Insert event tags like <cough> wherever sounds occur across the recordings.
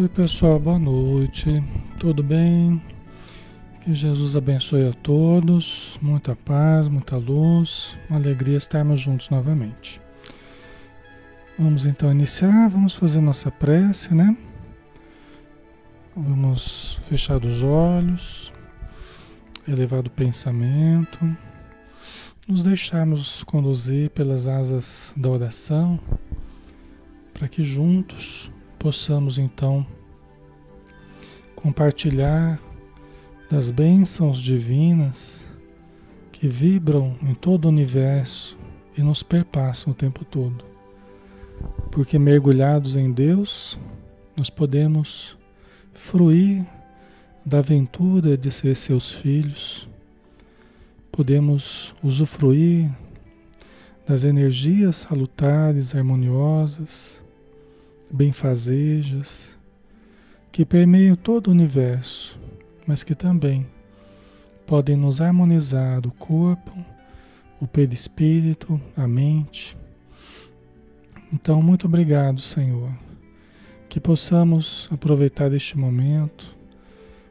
Oi, pessoal, boa noite. Tudo bem? Que Jesus abençoe a todos. Muita paz, muita luz. Uma alegria estarmos juntos novamente. Vamos então iniciar, vamos fazer nossa prece, né? Vamos fechar os olhos, elevar o pensamento, nos deixarmos conduzir pelas asas da oração, para que juntos possamos então compartilhar das bênçãos divinas que vibram em todo o universo e nos perpassam o tempo todo. Porque mergulhados em Deus, nós podemos fruir da aventura de ser seus filhos, podemos usufruir das energias salutares, harmoniosas, benfazejas, que permeiam todo o universo, mas que também podem nos harmonizar o corpo, o perispírito, a mente. Então, muito obrigado, Senhor, que possamos aproveitar este momento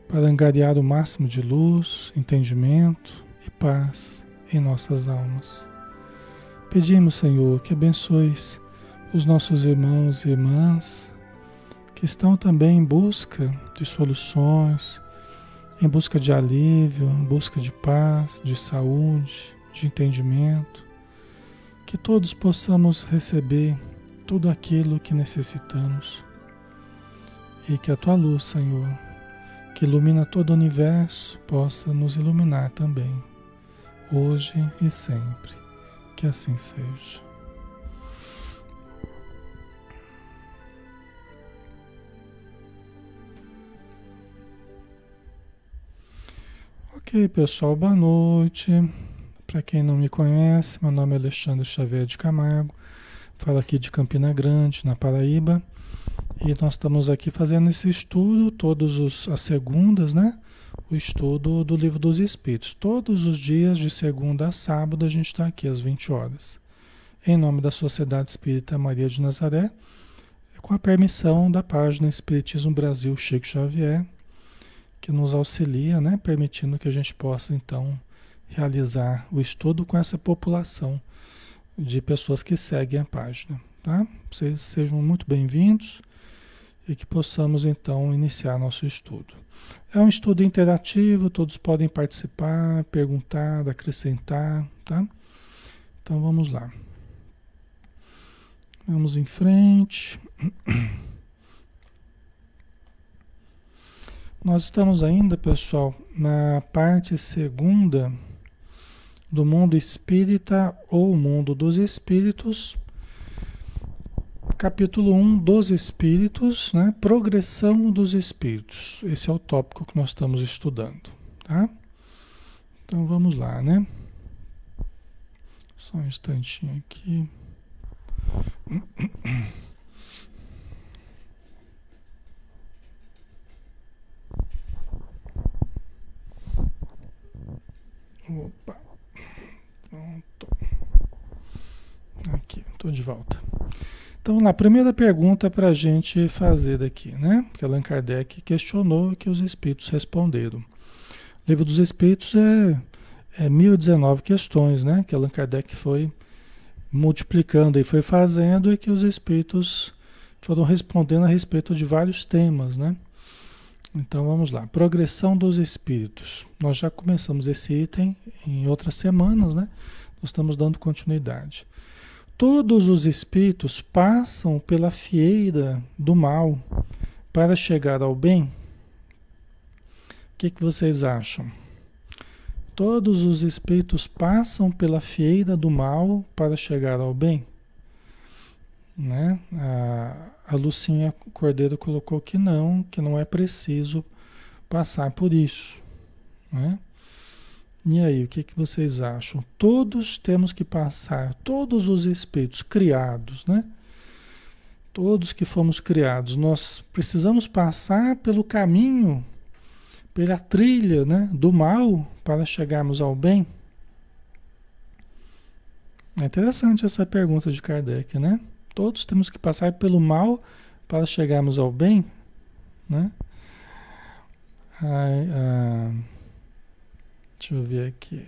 para angariar o máximo de luz, entendimento e paz em nossas almas. Pedimos, Senhor, que abençoes os nossos irmãos e irmãs que estão também em busca de soluções, em busca de alívio, em busca de paz, de saúde, de entendimento, que todos possamos receber tudo aquilo que necessitamos e que a tua luz, Senhor, que ilumina todo o universo, possa nos iluminar também, hoje e sempre. Que assim seja. Ok, pessoal, boa noite. Para quem não me conhece, meu nome é Alexandre Xavier de Camargo, falo aqui de Campina Grande, na Paraíba, e nós estamos aqui fazendo esse estudo todas as segundas, né? O estudo do Livro dos Espíritos. Todos os dias, de segunda a sábado, a gente está aqui às 20 horas. Em nome da Sociedade Espírita Maria de Nazaré, com a permissão da página Espiritismo Brasil Chico Xavier que nos auxilia, né, permitindo que a gente possa então realizar o estudo com essa população de pessoas que seguem a página, tá? Vocês sejam muito bem-vindos e que possamos então iniciar nosso estudo. É um estudo interativo, todos podem participar, perguntar, acrescentar, tá? Então vamos lá. Vamos em frente. <clears throat> Nós estamos ainda, pessoal, na parte segunda do mundo espírita ou mundo dos espíritos, capítulo 1 dos espíritos, né? Progressão dos espíritos. Esse é o tópico que nós estamos estudando, tá? Então vamos lá, né? Só um instantinho aqui. <clears throat> Opa. Pronto. Aqui, estou de volta. Então, na primeira pergunta para a gente fazer daqui, né? Que Allan Kardec questionou que os espíritos responderam. O livro dos espíritos é, é 1019 questões, né? Que Allan Kardec foi multiplicando e foi fazendo e que os espíritos foram respondendo a respeito de vários temas, né? Então vamos lá. Progressão dos espíritos. Nós já começamos esse item em outras semanas, né? Nós estamos dando continuidade. Todos os espíritos passam pela fieira do mal para chegar ao bem? O que, que vocês acham? Todos os espíritos passam pela fieira do mal para chegar ao bem? Né? A, a Lucinha Cordeiro colocou que não, que não é preciso passar por isso. Né? E aí, o que, que vocês acham? Todos temos que passar, todos os espíritos criados, né? Todos que fomos criados, nós precisamos passar pelo caminho, pela trilha né, do mal para chegarmos ao bem? É interessante essa pergunta de Kardec, né? Todos temos que passar pelo mal para chegarmos ao bem, né? Ai, ah, deixa eu ver aqui.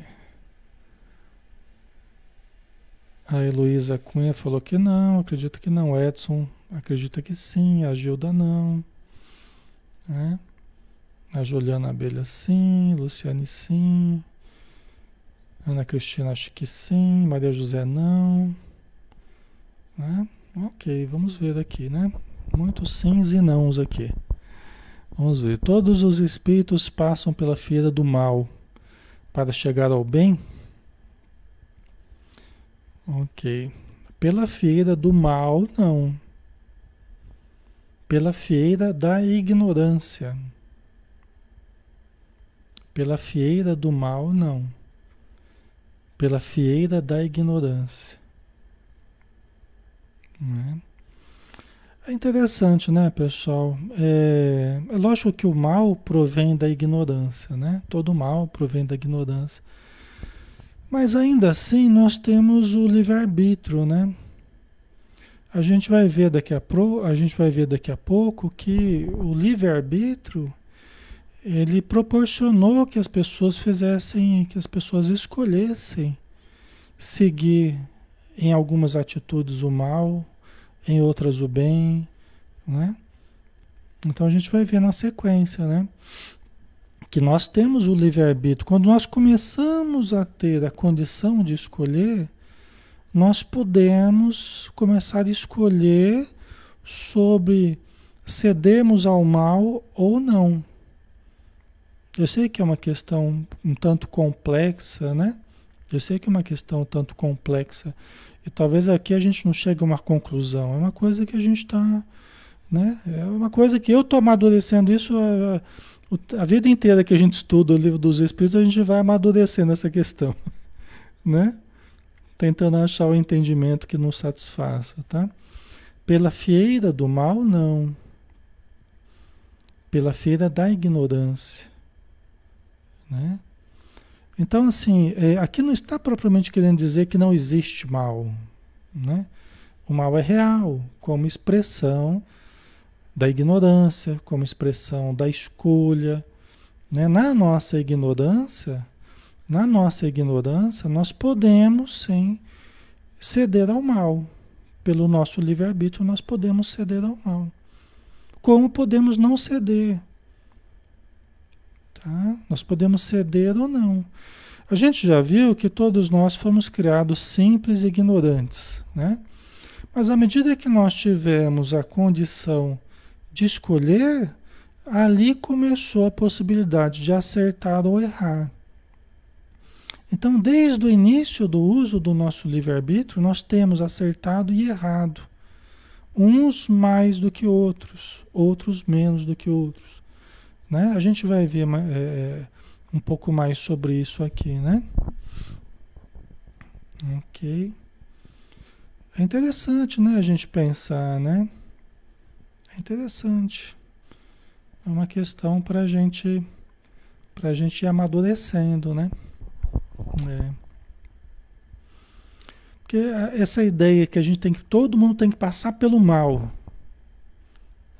A Heloísa Cunha falou que não, acredita que não. Edson acredita que sim, a Gilda não. Né? A Juliana Abelha sim, Luciane sim. Ana Cristina acho que sim, Maria José não. Né? Ok, vamos ver aqui, né? Muitos sims e nãos aqui. Vamos ver. Todos os espíritos passam pela feira do mal para chegar ao bem? Ok. Pela feira do mal, não. Pela feira da ignorância. Pela feira do mal, não. Pela feira da ignorância. Né? É interessante, né, pessoal? É, é, lógico que o mal provém da ignorância, né? Todo mal provém da ignorância. Mas ainda assim nós temos o livre-arbítrio, né? A gente vai ver daqui a, pro, a gente vai ver daqui a pouco que o livre-arbítrio ele proporcionou que as pessoas fizessem, que as pessoas escolhessem seguir em algumas atitudes o mal, em outras o bem, né? Então a gente vai ver na sequência, né? Que nós temos o livre-arbítrio. Quando nós começamos a ter a condição de escolher, nós podemos começar a escolher sobre cedermos ao mal ou não. Eu sei que é uma questão um tanto complexa, né? Eu sei que é uma questão tanto complexa e talvez aqui a gente não chegue a uma conclusão. É uma coisa que a gente está. Né? É uma coisa que eu estou amadurecendo isso a, a, a, vida inteira que a gente estuda o livro dos Espíritos, a gente vai amadurecendo essa questão. <laughs> Né? Tentando achar o entendimento que nos satisfaça. Tá? Pela fieira do mal, não. Pela feira da ignorância. Né? Então, assim, é, aqui não está propriamente querendo dizer que não existe mal. Né? O mal é real, como expressão da ignorância, como expressão da escolha. Né? Na nossa ignorância, na nossa ignorância, nós podemos sim ceder ao mal. Pelo nosso livre-arbítrio, nós podemos ceder ao mal. Como podemos não ceder? Tá? Nós podemos ceder ou não. A gente já viu que todos nós fomos criados simples e ignorantes, né? Mas à medida que nós tivemos a condição de escolher, ali começou a possibilidade de acertar ou errar. Então, desde o início do uso do nosso livre-arbítrio, nós temos acertado e errado. Uns mais do que outros, outros menos do que outros. Né? A gente vai ver é, é, um pouco mais sobre isso aqui, né? Ok. É interessante, né, a gente pensar, né? É interessante. É uma questão para gente, a gente ir amadurecendo, né? É. Porque essa ideia que a gente tem que, todo mundo tem que passar pelo mal,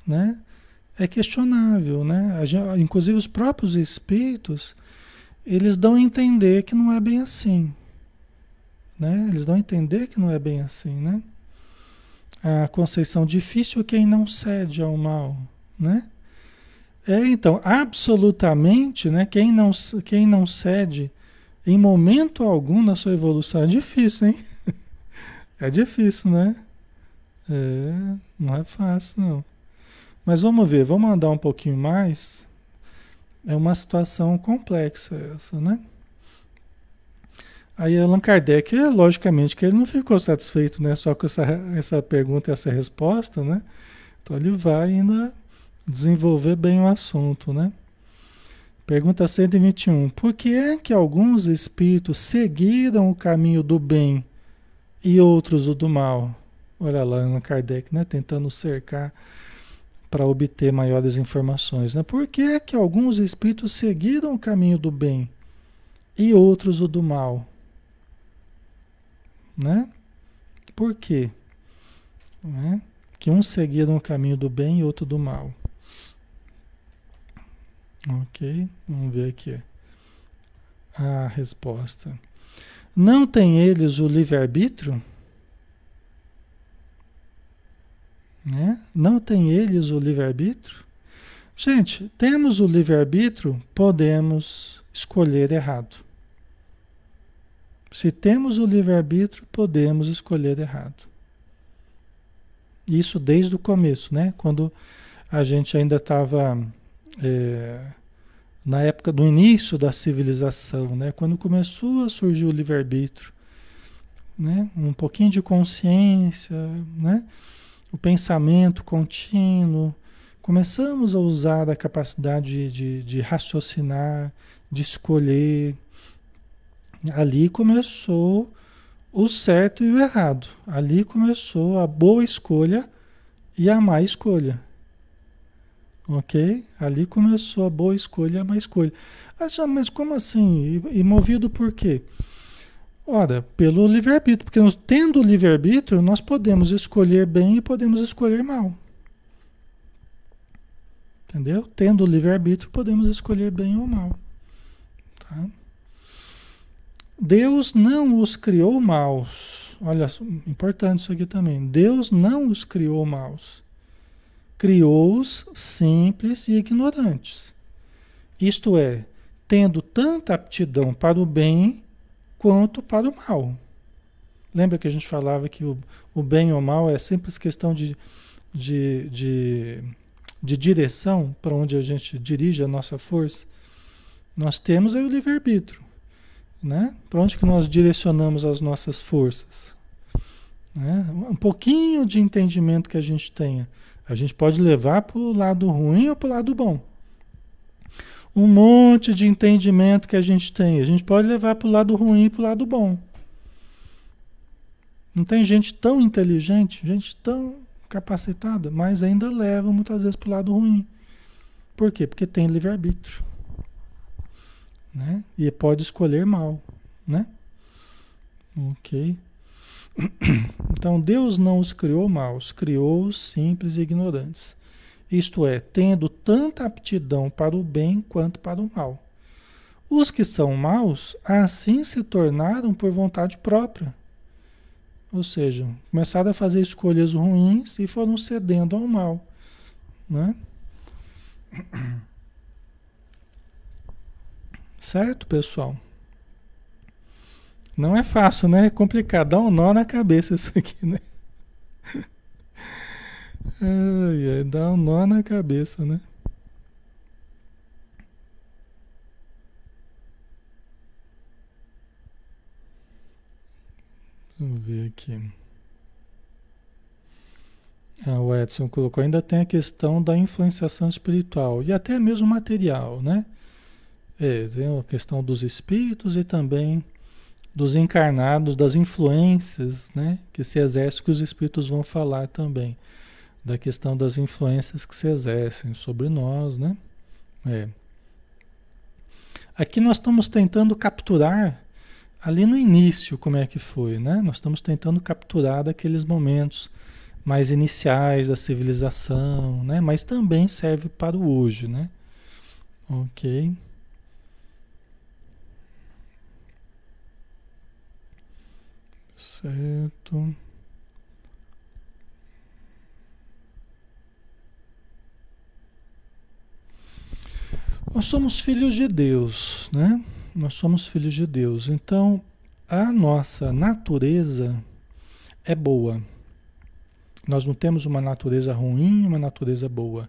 né? É questionável, né? Inclusive os próprios espíritos, eles dão a entender que não é bem assim, né? Eles dão a entender que não é bem assim, né? A conceição difícil é quem não cede ao mal, né? É, então, absolutamente, né? Quem não, quem não cede em momento algum na sua evolução é difícil, hein? <laughs> É difícil, né? É, não é fácil, não. Mas vamos ver, vamos andar um pouquinho mais. É uma situação complexa essa, né? Aí Allan Kardec, logicamente, que ele não ficou satisfeito né, só com essa, essa pergunta e essa resposta, né? Então ele vai ainda desenvolver bem o assunto, né? Pergunta 121. Por que é que alguns espíritos seguiram o caminho do bem e outros o do mal? Olha lá, Allan Kardec, né? Tentando cercar para obter maiores informações. Né? Por que é que alguns espíritos seguiram o caminho do bem e outros o do mal? Né? Por quê? Né? Que uns seguiram o caminho do bem e outro do mal. Ok, vamos ver aqui a resposta. Não tem eles o livre-arbítrio? Né? Não tem eles o livre-arbítrio? Gente, temos o livre-arbítrio, podemos escolher errado. Se temos o livre-arbítrio, podemos escolher errado. Isso desde o começo, né? Quando a gente ainda estava é, na época do início da civilização, né? Quando começou a surgir o livre-arbítrio, né? Um pouquinho de consciência, né? O pensamento contínuo, começamos a usar a capacidade de, de, de raciocinar, de escolher. Ali começou o certo e o errado. Ali começou a boa escolha e a má escolha. Ok? Ali começou a boa escolha e a má escolha. Ah, mas como assim? E, e movido por quê? Ora, pelo livre-arbítrio, porque tendo o livre-arbítrio, nós podemos escolher bem e podemos escolher mal. Entendeu? Tendo o livre-arbítrio, podemos escolher bem ou mal. Tá? Deus não os criou maus. Olha, importante isso aqui também. Deus não os criou maus. Criou-os simples e ignorantes. Isto é, tendo tanta aptidão para o bem quanto para o mal. Lembra que a gente falava que o, o bem ou o mal é simples questão de, de, de de direção para onde a gente dirige a nossa força, nós temos aí o livre-arbítrio. Né? Para onde que nós direcionamos as nossas forças? Né? Um pouquinho de entendimento que a gente tenha. A gente pode levar para o lado ruim ou para o lado bom. Um monte de entendimento que a gente tem. A gente pode levar para o lado ruim e para o lado bom. Não tem gente tão inteligente, gente tão capacitada, mas ainda leva muitas vezes para o lado ruim. Por quê? Porque tem livre-arbítrio. Né? E pode escolher mal. Né? Ok. <clears throat> Então Deus não os criou maus, criou-os simples e ignorantes. Isto é, tendo tanta aptidão para o bem quanto para o mal. Os que são maus, assim se tornaram por vontade própria ou seja, começaram a fazer escolhas ruins e foram cedendo ao mal. Né? <coughs> Certo, pessoal? Não é fácil, né? É complicado. Dá um nó na cabeça isso aqui, né? Ai, ai, dá um nó na cabeça, né? Vamos ver aqui. Ah, o Edson colocou, ainda tem a questão da influenciação espiritual e até mesmo material, né? É, tem a questão dos espíritos e também dos encarnados, das influências, né? Que se exercem, que os espíritos vão falar também. Da questão das influências que se exercem sobre nós, né? É. Aqui nós estamos tentando capturar ali no início, como é que foi, né? Nós estamos tentando capturar daqueles momentos mais iniciais da civilização, né? Mas também serve para o hoje, né? Ok. Certo. Nós somos filhos de Deus, né? Nós somos filhos de Deus. Então, a nossa natureza é boa. Nós não temos uma natureza ruim, uma natureza boa.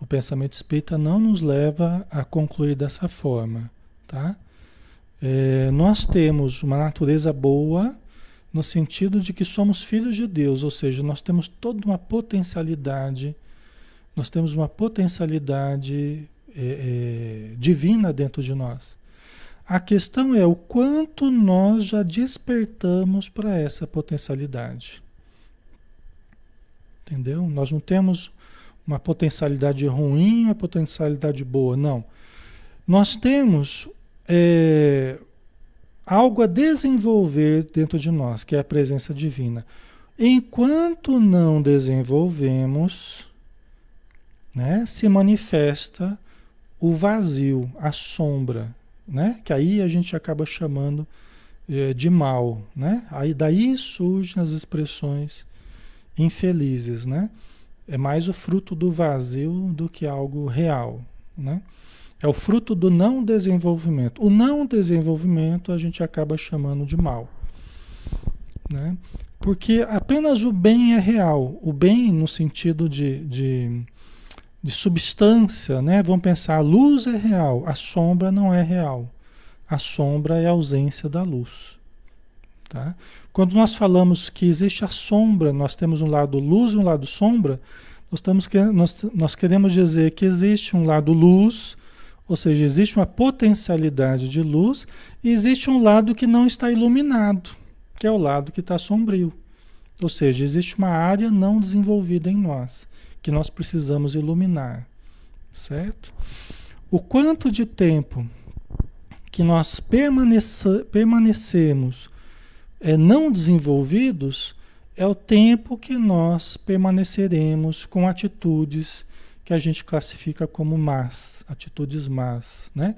O pensamento espírita não nos leva a concluir dessa forma, tá? É, nós temos uma natureza boa no sentido de que somos filhos de Deus, ou seja, nós temos toda uma potencialidade, nós temos uma potencialidade é, é, divina dentro de nós. A questão é o quanto nós já despertamos para essa potencialidade. Entendeu? Nós não temos uma potencialidade ruim, uma potencialidade boa, não. Nós temos é, algo a desenvolver dentro de nós, que é a presença divina. Enquanto não desenvolvemos, né, se manifesta o vazio, a sombra, né? Que aí a gente acaba chamando é, de mal, né? Aí daí surgem as expressões infelizes, né? É mais o fruto do vazio do que algo real, né? É o fruto do não desenvolvimento. O não desenvolvimento a gente acaba chamando de mal, né? Porque apenas o bem é real. O bem no sentido de, de, de substância, né? Vamos pensar, a luz é real, a sombra não é real. A sombra é a ausência da luz. Tá? Quando nós falamos que existe a sombra, nós temos um lado luz e um lado sombra, nós, estamos, nós, nós queremos dizer que existe um lado luz, ou seja, existe uma potencialidade de luz, e existe um lado que não está iluminado, que é o lado que está sombrio. Ou seja, existe uma área não desenvolvida em nós, que nós precisamos iluminar. Certo? O quanto de tempo que nós permanecemos é, não desenvolvidos, é o tempo que nós permaneceremos com atitudes que a gente classifica como más, atitudes más, né?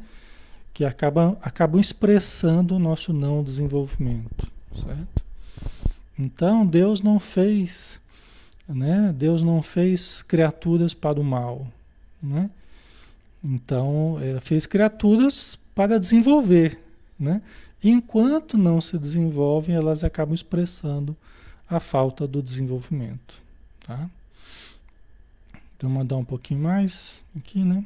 Que acabam, acabam expressando o nosso não desenvolvimento, certo? Então Deus não fez, né? Deus não fez criaturas para o mal, né? Então, ele fez criaturas para desenvolver, né? Enquanto não se desenvolvem, elas acabam expressando a falta do desenvolvimento, tá? Então, mandar um pouquinho mais aqui, né?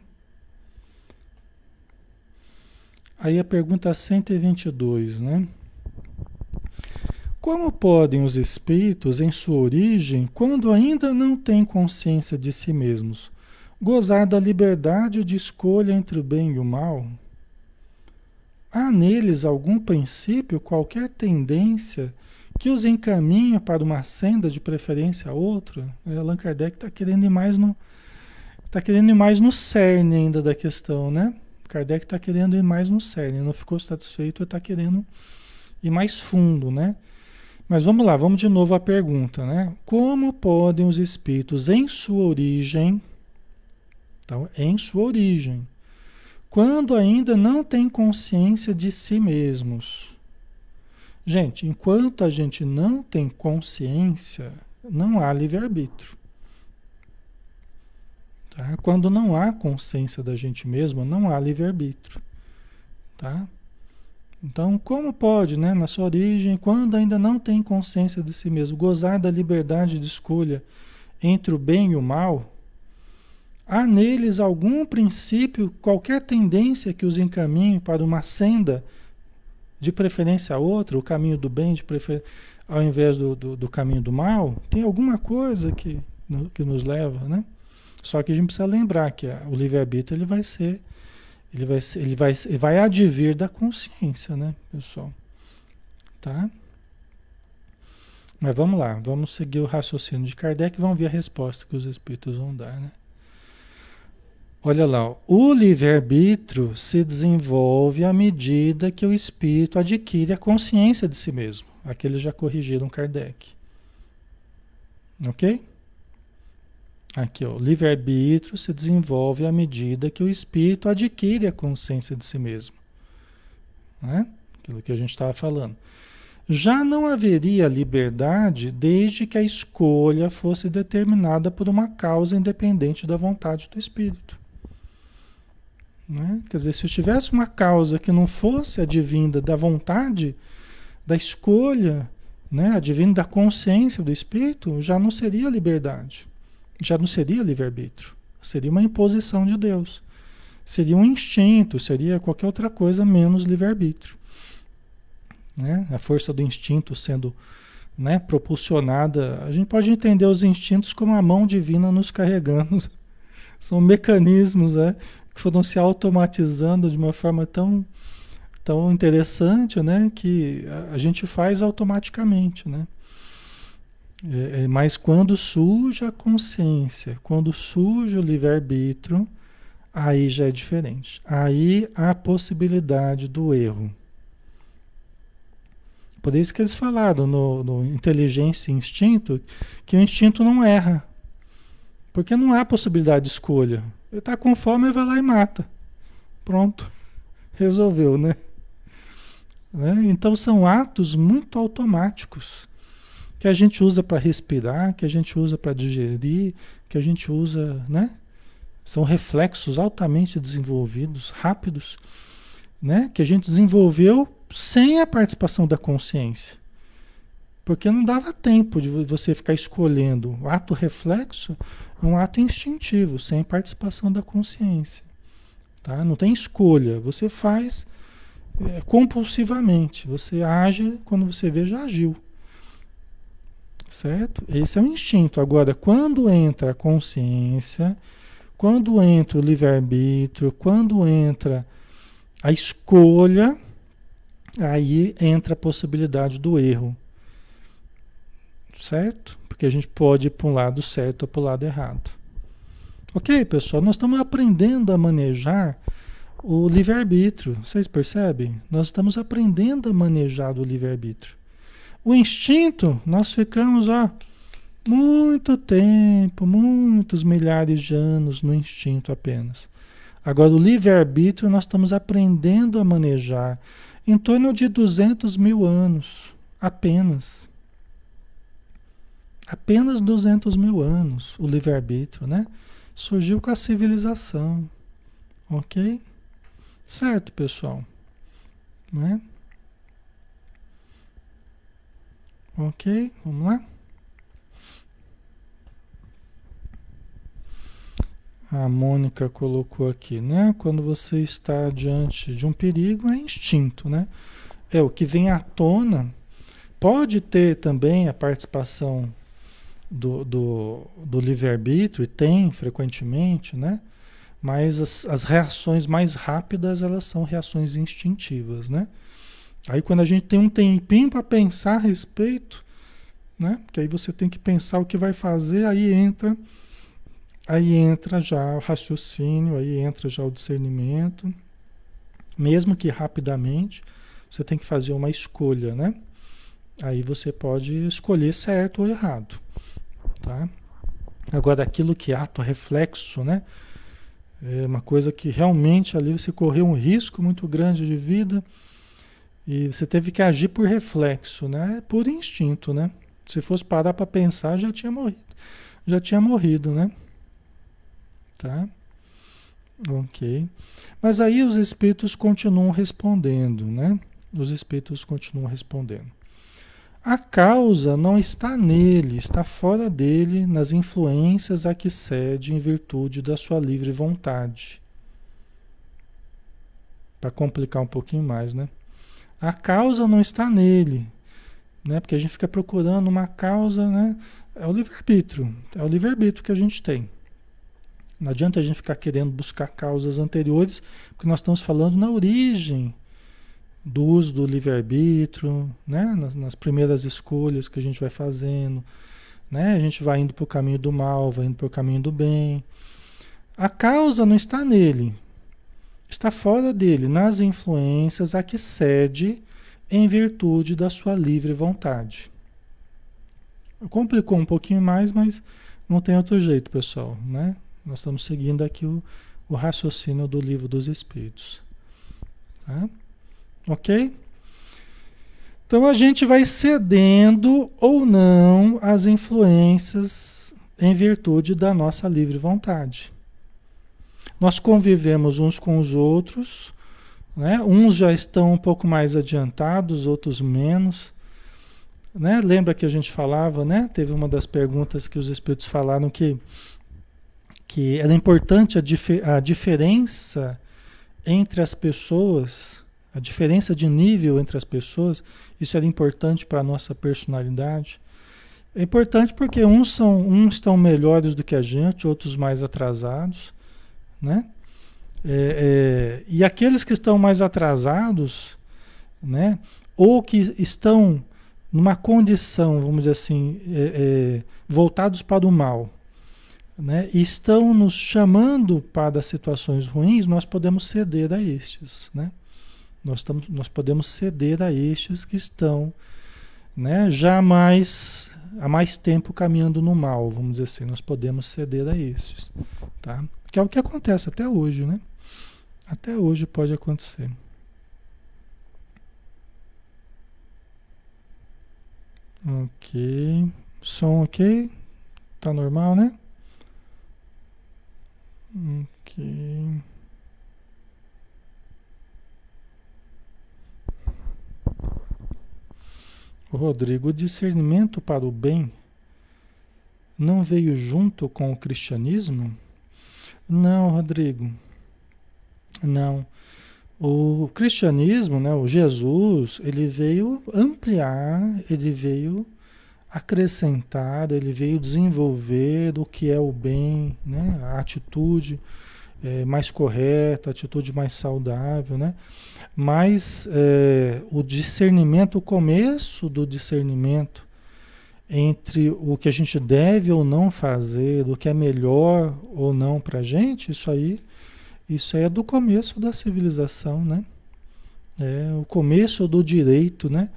Aí a pergunta 122, né? Como podem os espíritos, em sua origem, quando ainda não têm consciência de si mesmos, gozar da liberdade de escolha entre o bem e o mal? Há neles algum princípio, qualquer tendência que os encaminha para uma senda de preferência a outra? É, Allan Kardec está querendo ir mais no está querendo ir mais no cerne ainda da questão, né? Kardec está querendo ir mais no cerne, não ficou satisfeito, está querendo ir mais fundo, né? Mas vamos lá, vamos de novo à pergunta, né? Como podem os espíritos, em sua origem, então, em sua origem, quando ainda não têm consciência de si mesmos. Gente, enquanto a gente não tem consciência, não há livre-arbítrio. Tá? Quando não há consciência da gente mesmo, não há livre-arbítrio. Tá? Então, como pode, né, na sua origem, quando ainda não tem consciência de si mesmo, gozar da liberdade de escolha entre o bem e o mal, Há neles algum princípio, qualquer tendência que os encaminhe para uma senda, de preferência a outra, o caminho do bem de prefer... ao invés do, do, do, caminho do mal? Tem alguma coisa que, no, que nos leva, né? Só que a gente precisa lembrar que o livre-arbítrio ele vai ser, ele vai, ele, vai, ele vai advir da consciência, né, pessoal? Tá? Mas vamos lá, vamos seguir o raciocínio de Kardec e vamos ver a resposta que os espíritos vão dar, né? Olha lá, o livre-arbítrio se desenvolve à medida que o espírito adquire a consciência de si mesmo. Aqui eles já corrigiram Kardec. Ok? Aqui, o livre-arbítrio se desenvolve à medida que o espírito adquire a consciência de si mesmo. Né? Aquilo que a gente estava falando. Já não haveria liberdade desde que a escolha fosse determinada por uma causa independente da vontade do espírito. Né? Quer dizer, se tivesse uma causa que não fosse advinda da vontade, da escolha, né? advindo da consciência do espírito, já não seria liberdade, já não seria livre-arbítrio, seria uma imposição de Deus, seria um instinto, seria qualquer outra coisa menos livre-arbítrio. Né? A força do instinto sendo né, propulsionada, a gente pode entender os instintos como a mão divina nos carregando, <laughs> são mecanismos né, que foram se automatizando de uma forma tão, tão interessante, né? Que a, gente faz automaticamente, né? É, é, mas quando surge a consciência, quando surge o livre-arbítrio, aí já é diferente. Aí há a possibilidade do erro. Por isso que eles falaram no, no inteligência e instinto que o instinto não erra. Porque não há possibilidade de escolha. Ele está com fome vai lá e mata. Pronto. <laughs> Resolveu, né? né? Então são atos muito automáticos que a gente usa para respirar, que a gente usa para digerir, que a gente usa, né? São reflexos altamente desenvolvidos, rápidos, né? Que a gente desenvolveu sem a participação da consciência. Porque não dava tempo de você ficar escolhendo. O ato reflexo é um ato instintivo, sem participação da consciência. Tá? Não tem escolha. Você faz é, compulsivamente. Você age quando você vê, já agiu. Certo? Esse é o instinto. Agora, quando entra a consciência, quando entra o livre-arbítrio, quando entra a escolha, aí entra a possibilidade do erro. Certo? Porque a gente pode ir para um lado certo ou para o lado errado. Ok, pessoal? Nós estamos aprendendo a manejar o livre-arbítrio. Vocês percebem? Nós estamos aprendendo a manejar o livre-arbítrio. O instinto, nós ficamos, ó, muito tempo, muitos milhares de anos no instinto apenas. Agora, o livre-arbítrio nós estamos aprendendo a manejar em torno de 200 mil anos, apenas. Apenas 200 mil anos o livre-arbítrio, né? Surgiu com a civilização, ok? Certo, pessoal? Né? Ok, vamos lá? A Mônica colocou aqui, né? Quando você está diante de um perigo, é instinto, né? É o que vem à tona. Pode ter também a participação do, do, do livre-arbítrio, e tem frequentemente, né? Mas as, as reações mais rápidas, elas são reações instintivas, né? Aí quando a gente tem um tempinho para pensar a respeito, né? Que aí você tem que pensar o que vai fazer, aí entra aí entra já o raciocínio, aí entra já o discernimento. Mesmo que rapidamente, você tem que fazer uma escolha, né? Aí você pode escolher certo ou errado, tá? Agora aquilo que é ato reflexo, né? É uma coisa que realmente ali você correu um risco muito grande de vida e você teve que agir por reflexo, né? Por instinto, né? Se fosse parar para pensar, já tinha morrido. Já tinha morrido, né? Tá? Ok. Mas aí os espíritos continuam respondendo, né? Os espíritos continuam respondendo. A causa não está nele, está fora dele, nas influências a que cede em virtude da sua livre vontade. Para complicar um pouquinho mais, né? A causa não está nele, né? Porque a gente fica procurando uma causa, né? É o livre-arbítrio, é o livre-arbítrio que a gente tem. Não adianta a gente ficar querendo buscar causas anteriores, porque nós estamos falando na origem do uso do livre-arbítrio, né? Nas, nas, primeiras escolhas que a gente vai fazendo, né? A gente vai indo para o caminho do mal, vai indo para o caminho do bem. A causa não está nele, está fora dele, nas influências a que cede em virtude da sua livre vontade. Complicou um pouquinho mais, mas não tem outro jeito, pessoal, né? Nós estamos seguindo aqui o, o raciocínio do livro dos Espíritos. Tá? Ok? Então a gente vai cedendo ou não às influências em virtude da nossa livre vontade. Nós convivemos uns com os outros, né? uns já estão um pouco mais adiantados, outros menos. Né? Lembra que a gente falava, né? Teve uma das perguntas que os espíritos falaram que, que era importante a, dif a diferença entre as pessoas a diferença de nível entre as pessoas, isso era importante para a nossa personalidade. É importante porque uns, são, uns estão melhores do que a gente, outros mais atrasados, né? É, é, e aqueles que estão mais atrasados, né? Ou que estão numa condição, vamos dizer assim, é, é voltados para o mal, né? E estão nos chamando para situações ruins, nós podemos ceder a estes, né? Nós, estamos, nós podemos ceder a estes que estão né, já mais, há mais tempo caminhando no mal, vamos dizer assim. Nós podemos ceder a estes. Tá? Que é o que acontece até hoje, né? Até hoje pode acontecer. Ok. Som ok? Tá normal, né? Ok. Rodrigo, o discernimento para o bem não veio junto com o cristianismo? Não, Rodrigo. Não. O cristianismo, né, o Jesus, ele veio ampliar, ele veio acrescentar, ele veio desenvolver o que é o bem, né, a atitude é, mais correta, a atitude mais saudável, né? Mas é, o discernimento, o começo do discernimento entre o que a gente deve ou não fazer, do que é melhor ou não para a gente, isso aí isso é do começo da civilização, né? É o começo do direito, né?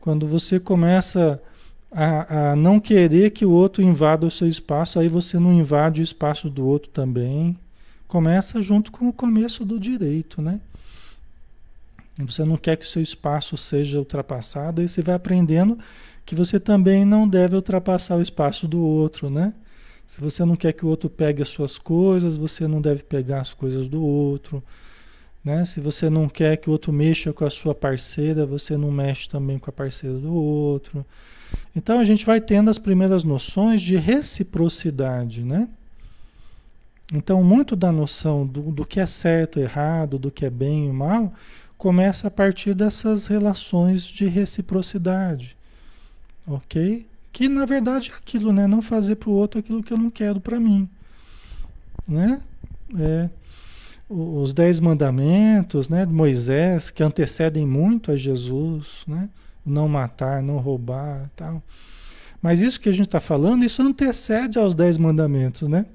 Quando você começa a, a não querer que o outro invada o seu espaço, aí você não invade o espaço do outro também. Começa junto com o começo do direito, né? Você não quer que o seu espaço seja ultrapassado, aí você vai aprendendo que você também não deve ultrapassar o espaço do outro, né? Se você não quer que o outro pegue as suas coisas, você não deve pegar as coisas do outro. Né? Se você não quer que o outro mexa com a sua parceira, você não mexe também com a parceira do outro. Então a gente vai tendo as primeiras noções de reciprocidade, né? Então, muito da noção do, do que é certo, errado, do que é bem e mal, começa a partir dessas relações de reciprocidade. Ok? Que na verdade é aquilo, né? Não fazer para o outro aquilo que eu não quero para mim. Né? É, os dez mandamentos né, de Moisés, que antecedem muito a Jesus, né? Não matar, não roubar tal. Mas isso que a gente está falando, isso antecede aos dez mandamentos, né?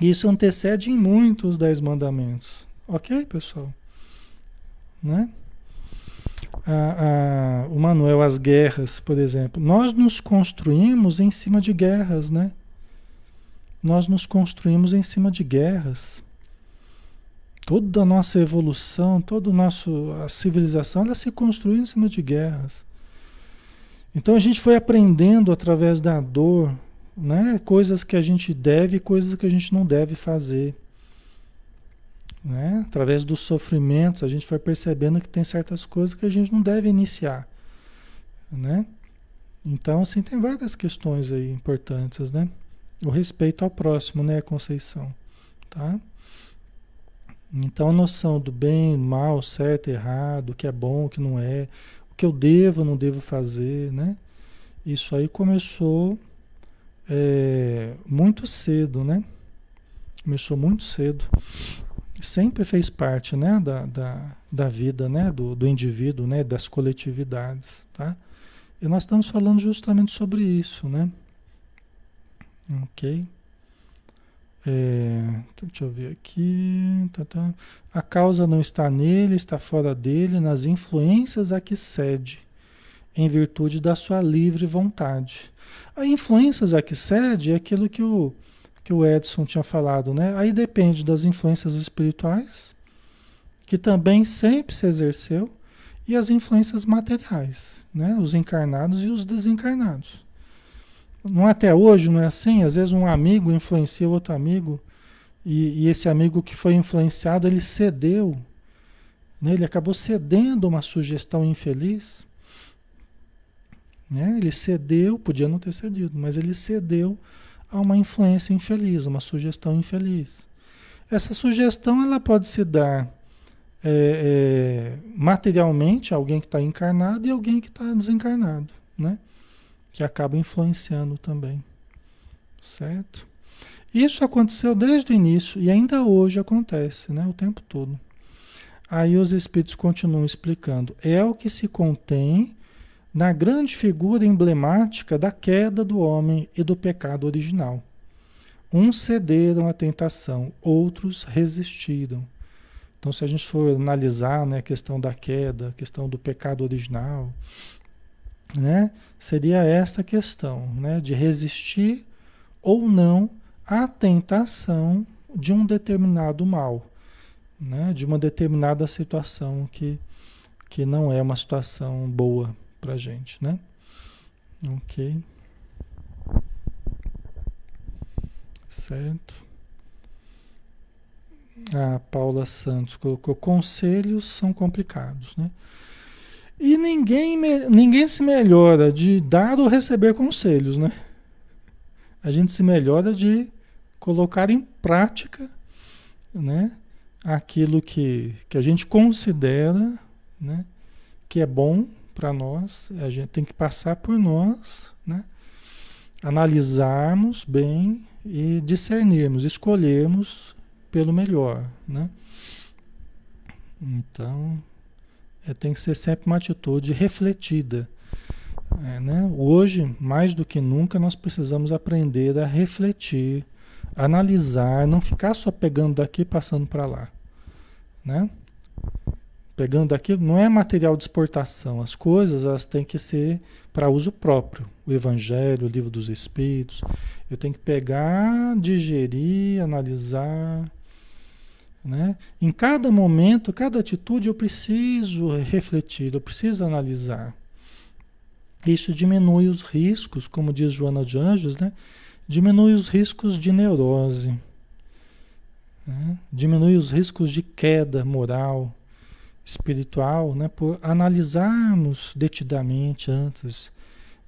Isso antecede em muito os dez mandamentos. Ok, pessoal? Né? A, a, o Manuel, as guerras, por exemplo. Nós nos construímos em cima de guerras, né? Nós nos construímos em cima de guerras. Toda a nossa evolução, toda a nossa civilização, ela se construiu em cima de guerras. Então a gente foi aprendendo através da dor, né? Coisas que a gente deve e coisas que a gente não deve fazer. Né? Através dos sofrimentos, a gente vai percebendo que tem certas coisas que a gente não deve iniciar. Né? Então, assim, tem várias questões aí importantes, né? O respeito ao próximo, né, Conceição? Tá? Então, a noção do bem, mal, certo, errado, o que é bom, o que não é, o que eu devo, não devo fazer, né? Isso aí começou é, muito cedo, né? Começou muito cedo sempre fez parte né, da, da, da vida né, do, do indivíduo, né, das coletividades. Tá? E nós estamos falando justamente sobre isso, né? Ok? É, deixa eu ver aqui. Tá, tá. A causa não está nele, está fora dele, nas influências a que cede, em virtude da sua livre vontade. A influências a que cede é aquilo que o, que o Edson tinha falado, né? Aí depende das influências espirituais, que também sempre se exerceu, e as influências materiais, né? Os encarnados e os desencarnados. Não é até hoje, não é assim? Às vezes um amigo influencia outro amigo, e, e esse amigo que foi influenciado, ele cedeu, né? ele acabou cedendo uma sugestão infeliz. Né? Ele cedeu, podia não ter cedido, mas ele cedeu a uma influência infeliz, uma sugestão infeliz. Essa sugestão ela pode se dar é, é, materialmente alguém que está encarnado e alguém que está desencarnado, né? Que acaba influenciando também, certo? Isso aconteceu desde o início e ainda hoje acontece, né? O tempo todo. Aí os espíritos continuam explicando. É o que se contém na grande figura emblemática da queda do homem e do pecado original. Uns cederam à tentação, outros resistiram. Então, se a gente for analisar né, a questão da queda, a questão do pecado original, né, seria essa questão né, de resistir ou não à tentação de um determinado mal. né, de uma determinada situação que, que não é uma situação boa para gente, né? Ok. Certo. A Paula Santos colocou: conselhos são complicados, né? E ninguém, ninguém se melhora de dar ou receber conselhos, né? A gente se melhora de colocar em prática, né? Aquilo que, que a gente considera, né? Que é bom para nós, a gente tem que passar por nós, né? Analisarmos bem e discernirmos, escolhermos pelo melhor, né? Então, é, tem que ser sempre uma atitude refletida. É, né? Hoje, mais do que nunca, nós precisamos aprender a refletir, analisar, não ficar só pegando daqui e passando para lá. Né? Pegando daqui, não é material de exportação. As coisas elas têm que ser para uso próprio. O Evangelho, o Livro dos Espíritos. Eu tenho que pegar, digerir, analisar, né? Em cada momento, cada atitude, eu preciso refletir, eu preciso analisar. Isso diminui os riscos, como diz Joana de Anjos, né? diminui os riscos de neurose, né? diminui os riscos de queda moral, espiritual, né? por analisarmos detidamente antes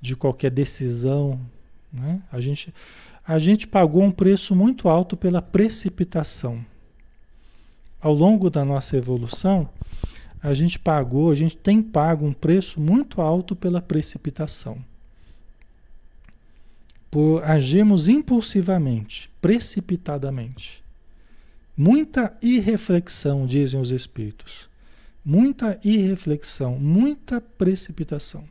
de qualquer decisão. Né? A, gente, a gente pagou um preço muito alto pela precipitação ao longo da nossa evolução, a gente pagou, a gente tem pago um preço muito alto pela precipitação. Por agirmos impulsivamente, precipitadamente. Muita irreflexão, dizem os espíritos. Muita irreflexão, muita precipitação.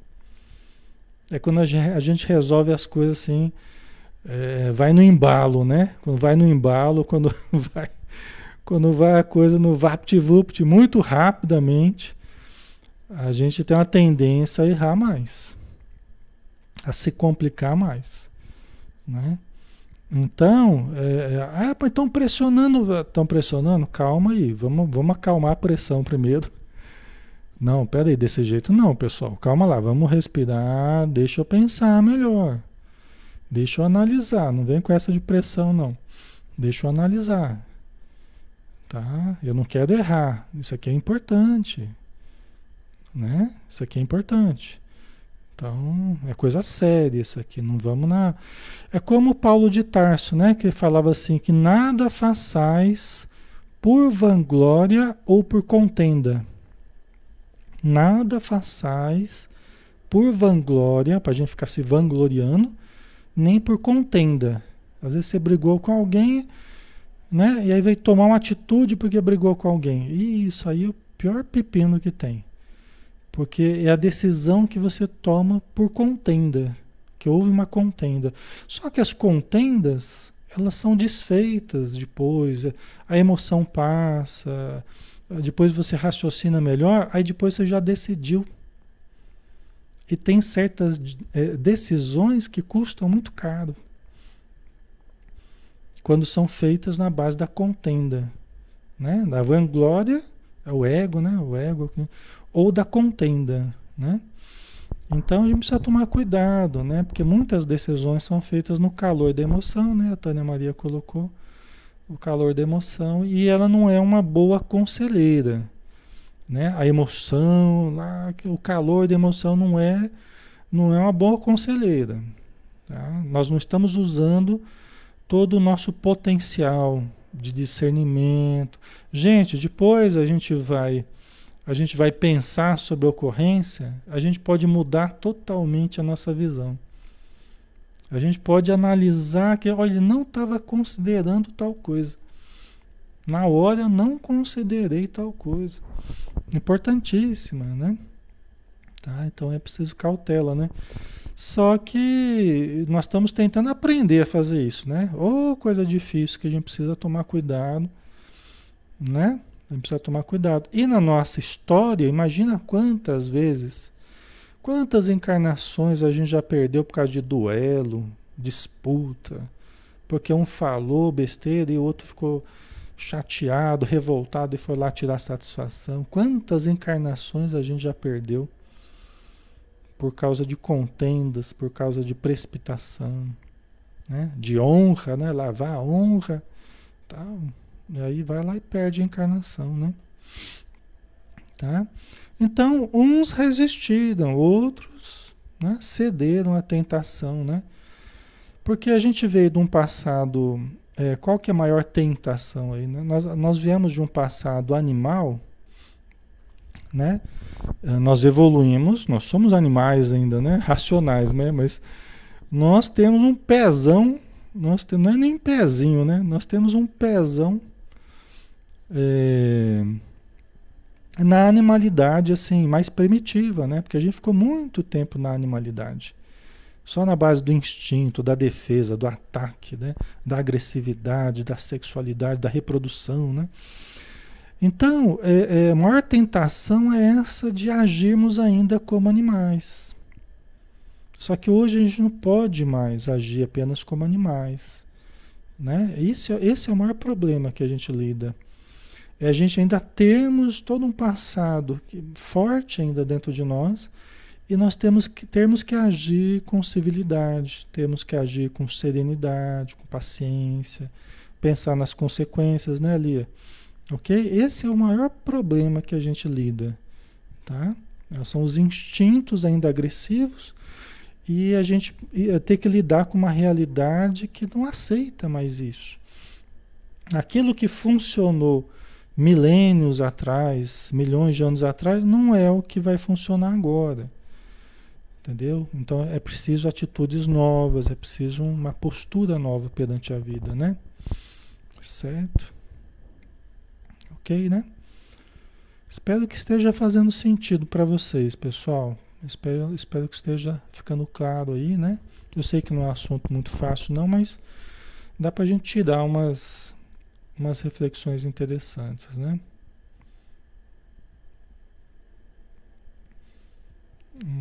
É quando a gente, resolve as coisas assim, é, vai no embalo, né? Quando vai no embalo, quando <laughs> vai quando vai a coisa no vapt-vupt muito rapidamente, a gente tem uma tendência a errar mais, a se complicar mais, né? Então, é, é ah, estão pressionando, estão pressionando, calma aí, vamos, vamos acalmar a pressão primeiro. Não, peraí, desse jeito não, pessoal, calma lá, vamos respirar, deixa eu pensar melhor, deixa eu analisar, não vem com essa de pressão não, deixa eu analisar, Tá? Eu não quero errar. Isso aqui é importante. Né? Isso aqui é importante. Então, é coisa séria isso aqui. Não vamos na. É como Paulo de Tarso, né? Que falava assim: que nada façais por vanglória ou por contenda. Nada façais por vanglória, para a gente ficar se vangloriando, nem por contenda. Às vezes você brigou com alguém, né? E aí vai tomar uma atitude porque brigou com alguém. E isso aí é o pior pepino que tem. Porque é a decisão que você toma por contenda, que houve uma contenda. Só que as contendas, elas são desfeitas depois, a emoção passa, depois você raciocina melhor, aí depois você já decidiu. E tem certas é, decisões que custam muito caro quando são feitas na base da contenda, né? Da vanglória, é o ego, né? O ego, ou da contenda, né? Então a gente precisa tomar cuidado, né? Porque muitas decisões são feitas no calor da emoção, né? A Tânia Maria colocou o calor da emoção e ela não é uma boa conselheira, né? A emoção, lá, o calor da emoção não é não é uma boa conselheira. Tá? Nós não estamos usando todo o nosso potencial de discernimento. Gente, depois a gente vai a gente vai pensar sobre a ocorrência, a gente pode mudar totalmente a nossa visão. A gente pode analisar que, olha, não estava considerando tal coisa. Na hora não considerei tal coisa. Importantíssima, né? Tá? Então é preciso cautela, né? Só que nós estamos tentando aprender a fazer isso, né? Ou coisa difícil que a gente precisa tomar cuidado, né? A gente precisa tomar cuidado. E na nossa história, imagina quantas vezes, quantas encarnações a gente já perdeu por causa de duelo, disputa, porque um falou besteira e o outro ficou chateado, revoltado e foi lá tirar satisfação. Quantas encarnações a gente já perdeu por causa de contendas, por causa de precipitação, né? de honra, né? lavar a honra, tal. E aí vai lá e perde a encarnação, né? Tá? Então, uns resistiram, outros né, cederam à tentação, né? Porque a gente veio de um passado. É, qual que é a maior tentação aí? Né? Nós, nós viemos de um passado animal, né? É, nós evoluímos, nós somos animais ainda, né? <laughs> Racionais, né? Mas nós temos um pezão, nós temos, não é nem pezinho, né? Nós temos um pezão. É, na animalidade assim mais primitiva, né? Porque a gente ficou muito tempo na animalidade, só na base do instinto, da defesa, do ataque, né? Da agressividade, da sexualidade, da reprodução, né? Então, é, é, a maior tentação é essa de agirmos ainda como animais. Só que hoje a gente não pode mais agir apenas como animais. Né? Esse, esse é o maior problema que a gente lida é a gente ainda termos todo um passado forte ainda dentro de nós e nós temos que, termos que agir com civilidade, temos que agir com serenidade, com paciência, pensar nas consequências, né, Lia? Ok? Esse é o maior problema que a gente lida, tá? São os instintos ainda agressivos e a gente ter que lidar com uma realidade que não aceita mais isso. Aquilo que funcionou milênios atrás, milhões de anos atrás, não é o que vai funcionar agora. Entendeu? Então é preciso atitudes novas, é preciso uma postura nova perante a vida, né? Certo? Ok, né? Espero que esteja fazendo sentido para vocês, pessoal. Espero, espero que esteja ficando claro aí, né? Eu sei que não é um assunto muito fácil, não, mas dá para a gente tirar umas, umas reflexões interessantes, né?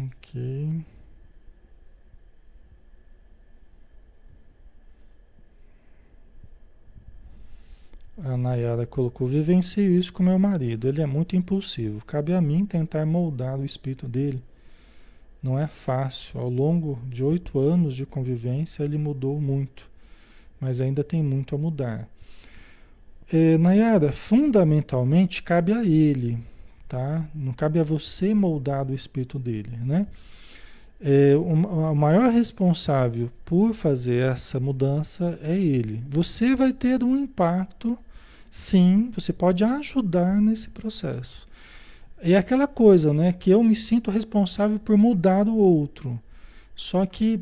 Ok. A Nayara colocou: vivencio isso com meu marido. Ele é muito impulsivo. Cabe a mim tentar moldar o espírito dele. Não é fácil. Ao longo de oito anos de convivência, ele mudou muito, mas ainda tem muito a mudar. É, Nayara, fundamentalmente cabe a ele, tá? Não cabe a você moldar o espírito dele, né? É, o, o maior responsável por fazer essa mudança é ele. Você vai ter um impacto, sim, você pode ajudar nesse processo. É aquela coisa, né? Que eu me sinto responsável por mudar o outro. Só que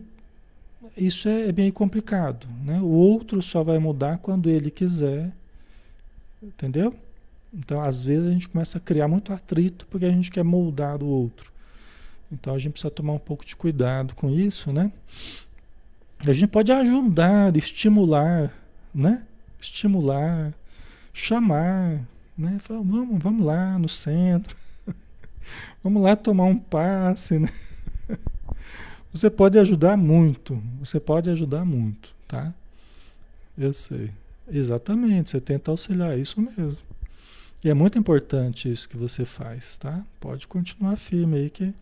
isso é, é bem complicado, né? O outro só vai mudar quando ele quiser Entendeu? Então, às vezes, a gente começa a criar muito atrito porque a gente quer moldar o outro. Então, a gente precisa tomar um pouco de cuidado com isso, né? A gente pode ajudar, estimular, né? Estimular, chamar, né? Fala, vamos, vamos lá no centro. <laughs> vamos lá tomar um passe, né? <laughs> Você pode ajudar muito. Você pode ajudar muito, tá? Eu sei. Exatamente, você tenta auxiliar, é isso mesmo. E é muito importante isso que você faz, tá? Pode continuar firme aí que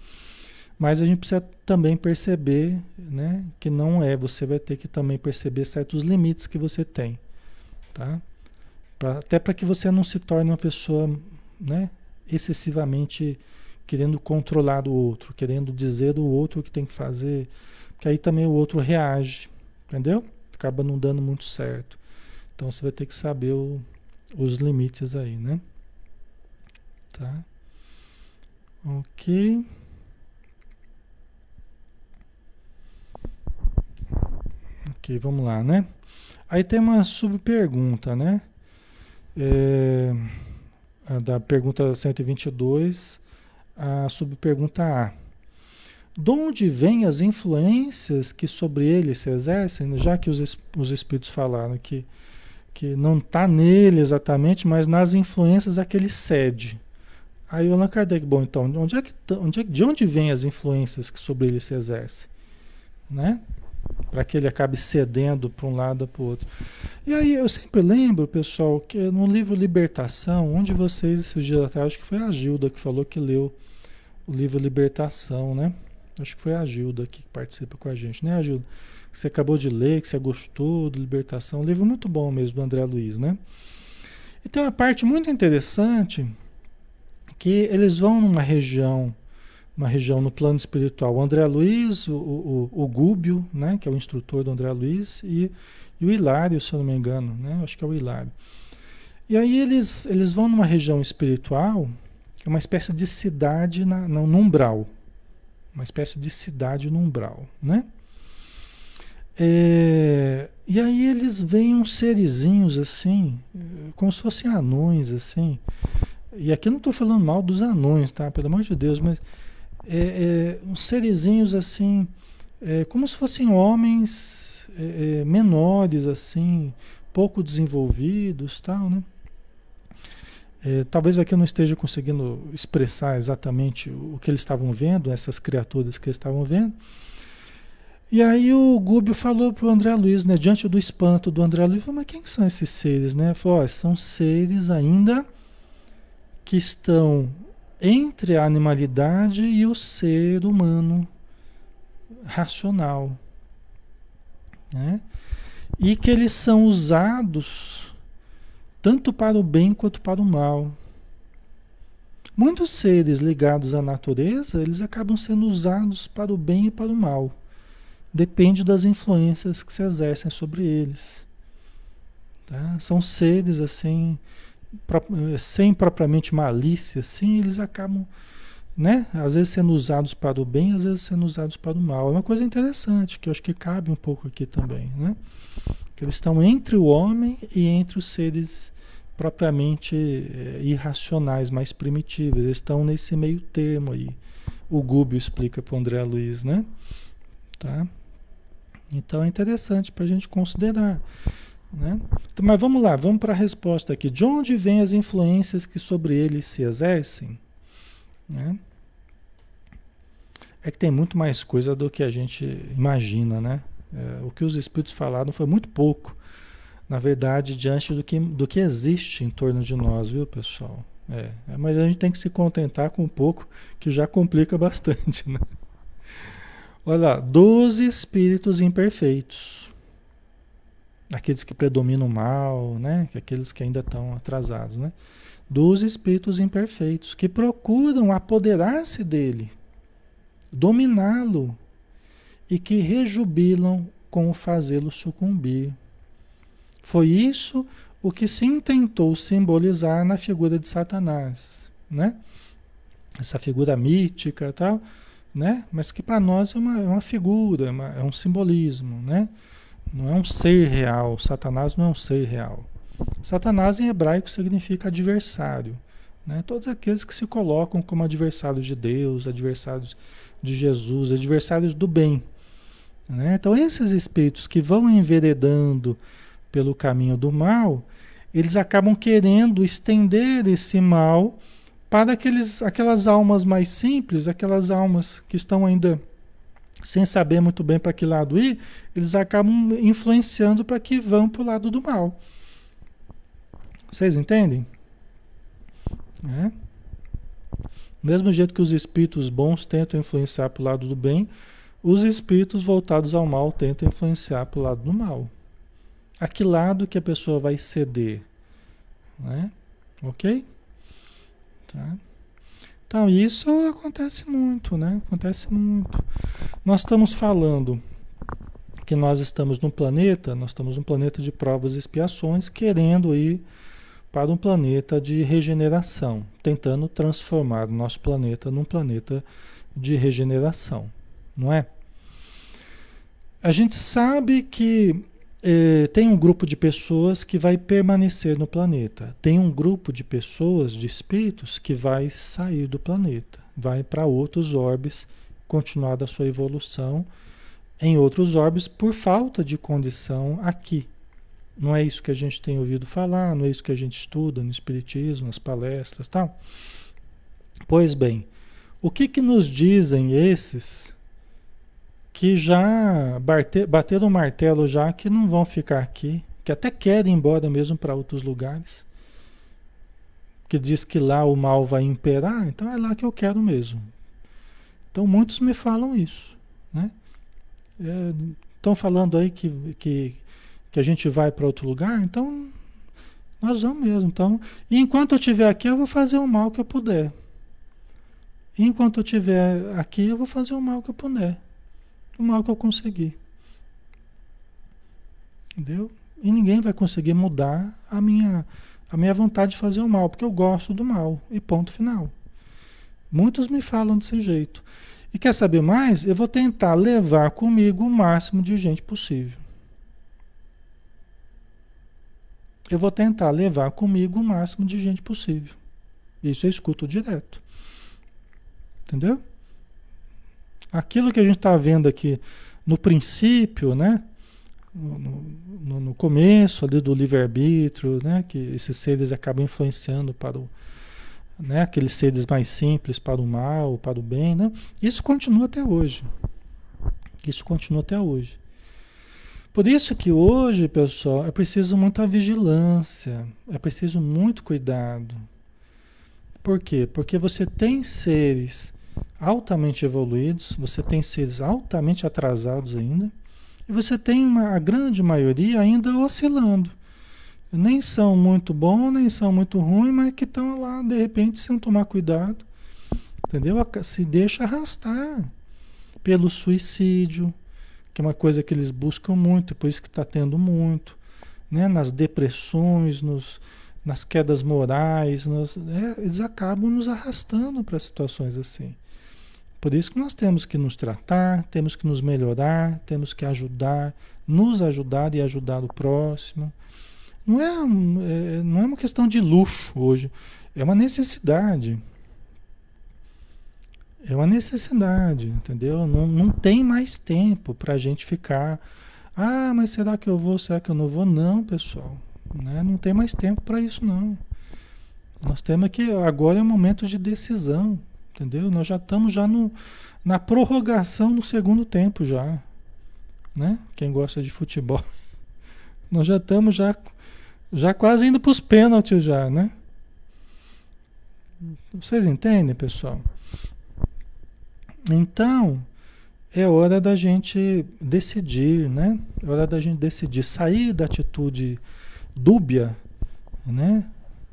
mas a gente precisa também perceber, né, que não é, você vai ter que também perceber certos limites que você tem, tá? Pra, até para que você não se torne uma pessoa, né, excessivamente querendo controlar o outro, querendo dizer do outro o que tem que fazer, porque aí também o outro reage, entendeu? Acaba não dando muito certo. Então você vai ter que saber o, os limites aí, né? Tá? Ok. Ok, vamos lá, né? Aí tem uma subpergunta, né? É, da pergunta 122, a subpergunta A. De onde vêm as influências que sobre ele se exercem, já que os, os espíritos falaram que que não está nele exatamente, mas nas influências a que ele cede. Aí o Allan Kardec, bom, então, onde é que, onde é, de onde vêm as influências que sobre ele se exercem? Né? para que ele acabe cedendo para um lado ou para o outro. E aí eu sempre lembro, pessoal, que no livro Libertação, onde vocês, esses dias atrás, acho que foi a Gilda que falou que leu o livro Libertação, né? Acho que foi a Gilda que participa com a gente, né, Gilda? Que você acabou de ler, que você gostou do Libertação. Um livro muito bom mesmo, do André Luiz, né? E tem uma parte muito interessante que eles vão numa região uma região no plano espiritual. O André Luiz, o, o, o Gúbio, né, que é o instrutor do André Luiz, e, e, o Hilário, se eu não me engano, né, acho que é o Hilário. E aí eles, eles vão numa região espiritual, que é uma espécie de cidade na, no umbral. Uma espécie de cidade no umbral, né? É, e aí eles veem uns serizinhos assim, como se fossem anões assim. E aqui eu não estou falando mal dos anões, tá? Pelo amor de Deus, mas é, é, uns serizinhos assim, é, como se fossem homens é, é, menores, assim, pouco desenvolvidos, tal, né? É, talvez aqui eu não esteja conseguindo expressar exatamente o que eles estavam vendo, essas criaturas que eles estavam vendo. E aí o Gúbio falou para o André Luiz, né, diante do espanto do André Luiz, falou, mas quem são esses seres? Né? Falou, são seres ainda que estão entre a animalidade e o ser humano racional. Né? E que eles são usados tanto para o bem quanto para o mal. Muitos seres ligados à natureza, eles acabam sendo usados para o bem e para o mal. Depende das influências que se exercem sobre eles. Tá? São seres assim sem propriamente malícia, assim, eles acabam, né? Às vezes sendo usados para o bem, às vezes sendo usados para o mal. É uma coisa interessante que eu acho que cabe um pouco aqui também, né? Que eles estão entre o homem e entre os seres propriamente é, irracionais, mais primitivos. Eles estão nesse meio termo aí. O Gúbio explica para o André Luiz, né? Tá? Então é interessante para a gente considerar. Né? Então, mas vamos lá, vamos para a resposta aqui. De onde vêm as influências que sobre ele se exercem? Né? É que tem muito mais coisa do que a gente imagina, né? É, o que os espíritos falaram foi muito pouco, na verdade, diante do que, do que existe em torno de nós, viu, pessoal? É, mas a gente tem que se contentar com um pouco, que já complica <laughs> bastante, né? Olha lá, 12 espíritos imperfeitos aqueles que predominam o mal, né? aqueles que ainda estão atrasados, né? dos espíritos imperfeitos, que procuram apoderar-se dele, dominá-lo e que rejubilam com o fazê-lo sucumbir. Foi isso o que se intentou simbolizar na figura de Satanás, né? Essa figura mítica tal, né? Mas que para nós é uma, é uma figura, é, uma, é um simbolismo, né? Não é um ser real. Satanás não é um ser real. Satanás em hebraico significa adversário. Né? Todos aqueles que se colocam como adversários de Deus, adversários de Jesus, adversários do bem. Né? Então, esses espíritos que vão enveredando pelo caminho do mal, eles acabam querendo estender esse mal para aqueles, aquelas almas mais simples, aquelas almas que estão ainda sem saber muito bem para que lado ir, eles acabam influenciando para que vão para o lado do mal. Vocês entendem? É. Mesmo jeito que os espíritos bons tentam influenciar para o lado do bem, os espíritos voltados ao mal tentam influenciar para o lado do mal. A que lado que a pessoa vai ceder? Né? Ok? Tá? Então, isso acontece muito, né? Acontece muito. Nós estamos falando que nós estamos num planeta, nós estamos num planeta de provas e expiações, querendo ir para um planeta de regeneração, tentando transformar o nosso planeta num planeta de regeneração, não é? A gente sabe que é, tem um grupo de pessoas que vai permanecer no planeta. Tem um grupo de pessoas, de espíritos, que vai sair do planeta, vai para outros orbes, continuar da sua evolução em outros orbes por falta de condição aqui. Não é isso que a gente tem ouvido falar, não é isso que a gente estuda no Espiritismo, nas palestras tal. Pois bem, o que, que nos dizem esses que já bater, bateram o martelo já que não vão ficar aqui, que até querem ir embora mesmo para outros lugares. Que diz que lá o mal vai imperar, então é lá que eu quero mesmo. Então muitos me falam isso, né? Estão é, falando aí que, que, que a gente vai para outro lugar, então nós vamos mesmo. Então, enquanto eu estiver aqui, eu vou fazer o mal que eu puder. Enquanto eu estiver aqui, eu vou fazer o mal que eu puder. O mal que eu conseguir. Entendeu? E ninguém vai conseguir mudar a minha, a minha vontade de fazer o mal, porque eu gosto do mal. E ponto final. Muitos me falam desse jeito. E quer saber mais? Eu vou tentar levar comigo o máximo de gente possível. Eu vou tentar levar comigo o máximo de gente possível. Isso eu escuto direto. Entendeu? Aquilo que a gente está vendo aqui no princípio, né? No, no, no começo ali do livre-arbítrio, né? Que esses seres acabam influenciando para o, né? Aqueles seres mais simples para o mal, para o bem, né? Isso continua até hoje. Isso continua até hoje. Por isso que hoje, pessoal, é preciso muita vigilância, é preciso muito cuidado. Por quê? Porque você tem seres altamente evoluídos, você tem seres altamente atrasados ainda, e você tem uma, a grande maioria ainda oscilando. Nem são muito bons, nem são muito ruins, mas que estão lá, de repente, sem tomar cuidado, entendeu? Se deixa arrastar pelo suicídio, que é uma coisa que eles buscam muito, por isso que está tendo muito, né? nas depressões, nos, nas quedas morais, nos, é, eles acabam nos arrastando para situações assim. Por isso que nós temos que nos tratar, temos que nos melhorar, temos que ajudar, nos ajudar e ajudar o próximo. Não é, é, não é uma questão de luxo hoje, é uma necessidade. É uma necessidade, entendeu? Não, não tem mais tempo para a gente ficar. Ah, mas será que eu vou? Será que eu não vou? Não, pessoal. Né? Não tem mais tempo para isso, não. Nós temos que. Agora é o momento de decisão. Entendeu? Nós já estamos já no, na prorrogação do segundo tempo já. Né? Quem gosta de futebol. <laughs> Nós já estamos já, já quase indo para os pênaltis já, né? Vocês entendem, pessoal? Então, é hora da gente decidir, né? É hora da gente decidir sair da atitude dúbia, né?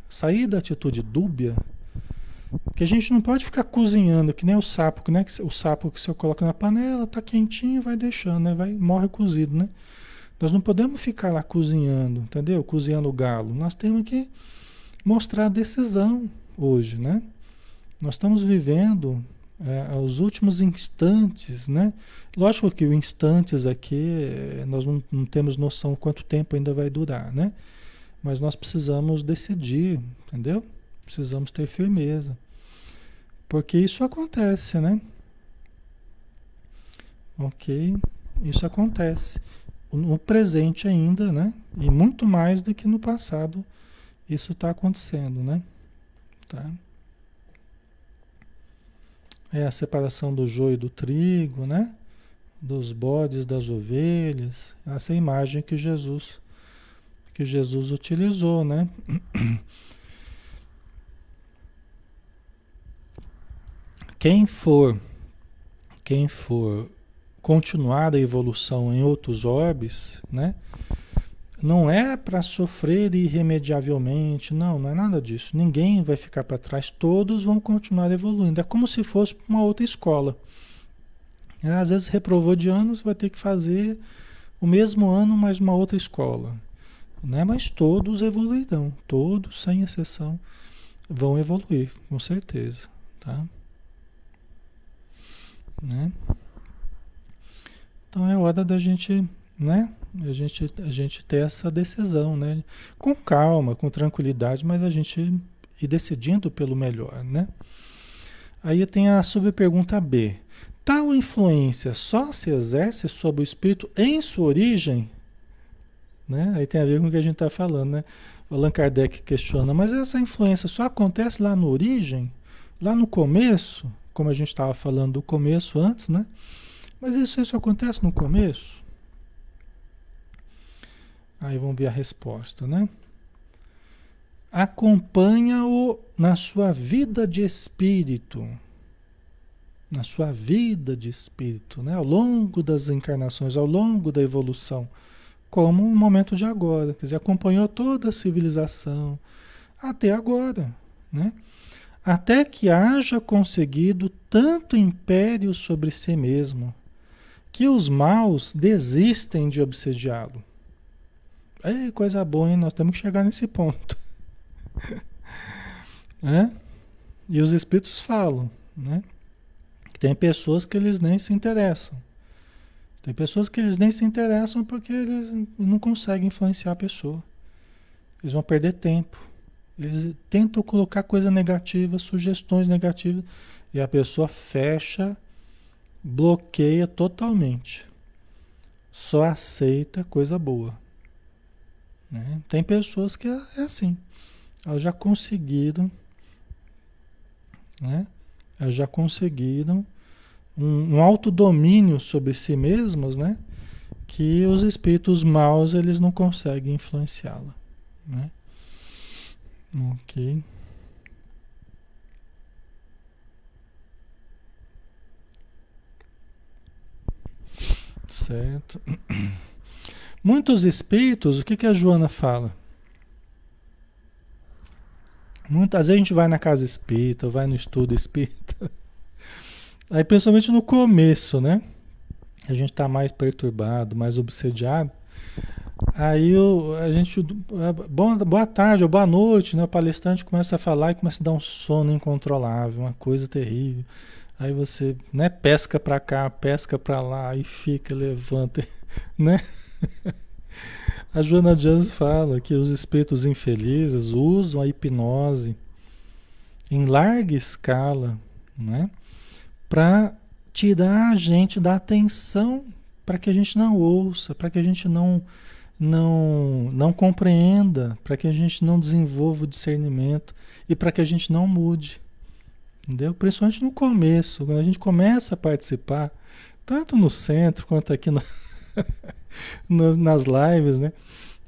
Sair da atitude dúbia porque a gente não pode ficar cozinhando, que nem o sapo, né? O sapo que você coloca na panela, tá quentinho vai deixando, né? Vai, morre cozido, né? Nós não podemos ficar lá cozinhando, entendeu? Cozinhando o galo. Nós temos que mostrar a decisão hoje, né? Nós estamos vivendo é, os últimos instantes, né? Lógico que o instantes aqui, é, nós não, não temos noção quanto tempo ainda vai durar, né? Mas nós precisamos decidir, entendeu? Precisamos ter firmeza. Porque isso acontece, né? Ok? Isso acontece. No presente ainda, né? E muito mais do que no passado isso está acontecendo, né? Tá? É a separação do joio do trigo, né? Dos bodes, das ovelhas. Essa é imagem que Jesus que Jesus utilizou, né? <clears throat> Quem for, quem for continuar a evolução em outros orbes, né? Não é para sofrer irremediavelmente, não, não é nada disso. Ninguém vai ficar para trás, todos vão continuar evoluindo. É como se fosse uma outra escola. Às vezes reprovou de anos, vai ter que fazer o mesmo ano, mas uma outra escola. Né? Mas todos evoluirão, todos, sem exceção, vão evoluir, com certeza. Tá? Né? Então é hora da gente, né? A gente, a gente ter essa decisão, né? Com calma, com tranquilidade, mas a gente ir decidindo pelo melhor, né? Aí tem a subpergunta B. Tal influência só se exerce sobre o espírito em sua origem? Né? Aí tem a ver com o que a gente está falando, né? Allan Kardec questiona, mas essa influência só acontece lá na origem? Lá no começo? Como a gente estava falando do começo antes, né? Mas isso, isso acontece no começo? Aí vamos ver a resposta, né? Acompanha-o na sua vida de espírito. Na sua vida de espírito, né? Ao longo das encarnações, ao longo da evolução, como o momento de agora. Quer dizer, acompanhou toda a civilização até agora, né? Até que haja conseguido tanto império sobre si mesmo, que os maus desistem de obsediá-lo. É coisa boa, hein? Nós temos que chegar nesse ponto. <laughs> é? E os espíritos falam, né? Que tem pessoas que eles nem se interessam. Tem pessoas que eles nem se interessam porque eles não conseguem influenciar a pessoa. Eles vão perder tempo. Eles tentam colocar coisa negativa, sugestões negativas, e a pessoa fecha, bloqueia totalmente. Só aceita coisa boa. Né? Tem pessoas que é, é assim, elas já conseguiram, né? Elas já conseguiram um, um autodomínio sobre si mesmas, né? Que os espíritos maus eles não conseguem influenciá-la, né? Ok. Certo. <clears throat> Muitos espíritos, o que, que a Joana fala? Muitas vezes a gente vai na casa espírita, vai no estudo espírita. <laughs> Aí, principalmente no começo, né? A gente tá mais perturbado, mais obsediado. Aí o, a gente. Bom, boa tarde ou boa noite, né? O palestrante começa a falar e começa a dar um sono incontrolável, uma coisa terrível. Aí você, né, pesca para cá, pesca para lá e fica, levanta, <laughs> né? A Joana Jans fala que os espíritos infelizes usam a hipnose em larga escala, né? Para tirar a gente da atenção, para que a gente não ouça, para que a gente não não não compreenda, para que a gente não desenvolva o discernimento e para que a gente não mude. Entendeu? Principalmente no começo, quando a gente começa a participar, tanto no centro quanto aqui <laughs> nas lives, né?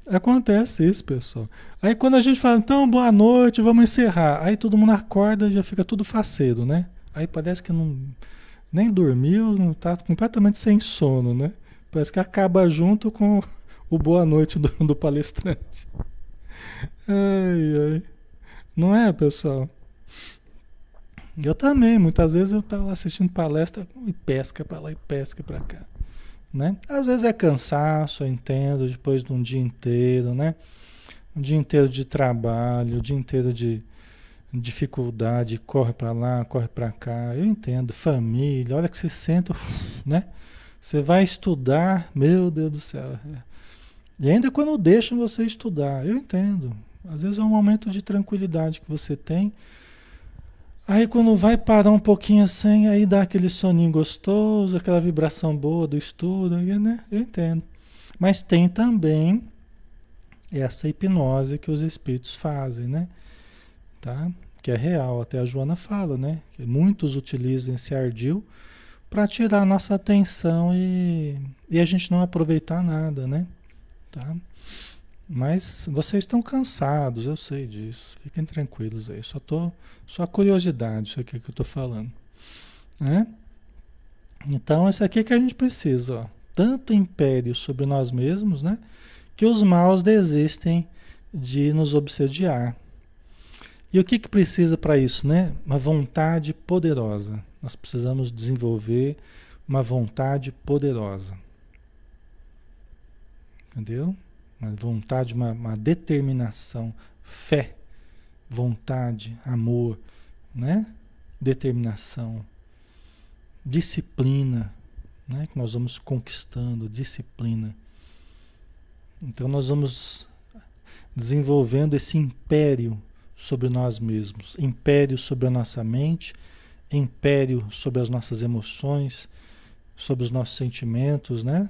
Acontece isso, pessoal. Aí quando a gente fala, então, boa noite, vamos encerrar. Aí todo mundo acorda e já fica tudo faceiro, né? Aí parece que não nem dormiu, não tá completamente sem sono, né? Parece que acaba junto com o boa noite do, do palestrante. Ai, ai. Não é, pessoal? Eu também, muitas vezes eu tava assistindo palestra e pesca para lá e pesca para cá né? Às vezes é cansaço, eu entendo, depois de um dia inteiro, né? Um dia inteiro de trabalho, um dia inteiro de dificuldade, corre para lá, corre para cá, eu entendo, família, olha que você senta, né? Você vai estudar, meu Deus do céu. E ainda quando deixam você estudar, eu entendo. Às vezes é um momento de tranquilidade que você tem, Aí quando vai parar um pouquinho assim, aí dá aquele soninho gostoso, aquela vibração boa do estudo, né? Eu entendo. Mas tem também essa hipnose que os espíritos fazem, né? Tá? Que é real, até a Joana fala, né? Que muitos utilizam esse ardil para tirar a nossa atenção e, e a gente não aproveitar nada, né? Tá? Mas vocês estão cansados, eu sei disso. Fiquem tranquilos aí. Só tô, só curiosidade isso aqui que eu estou falando, né? Então, isso aqui que a gente precisa, ó. Tanto império sobre nós mesmos, né? Que os maus desistem de nos obsediar. E o que que precisa para isso, né? Uma vontade poderosa. Nós precisamos desenvolver uma vontade poderosa. Entendeu? uma vontade, uma, uma determinação, fé, vontade, amor, né? Determinação, disciplina, né? Que nós vamos conquistando, disciplina. Então nós vamos desenvolvendo esse império sobre nós mesmos, império sobre a nossa mente, império sobre as nossas emoções, sobre os nossos sentimentos, né?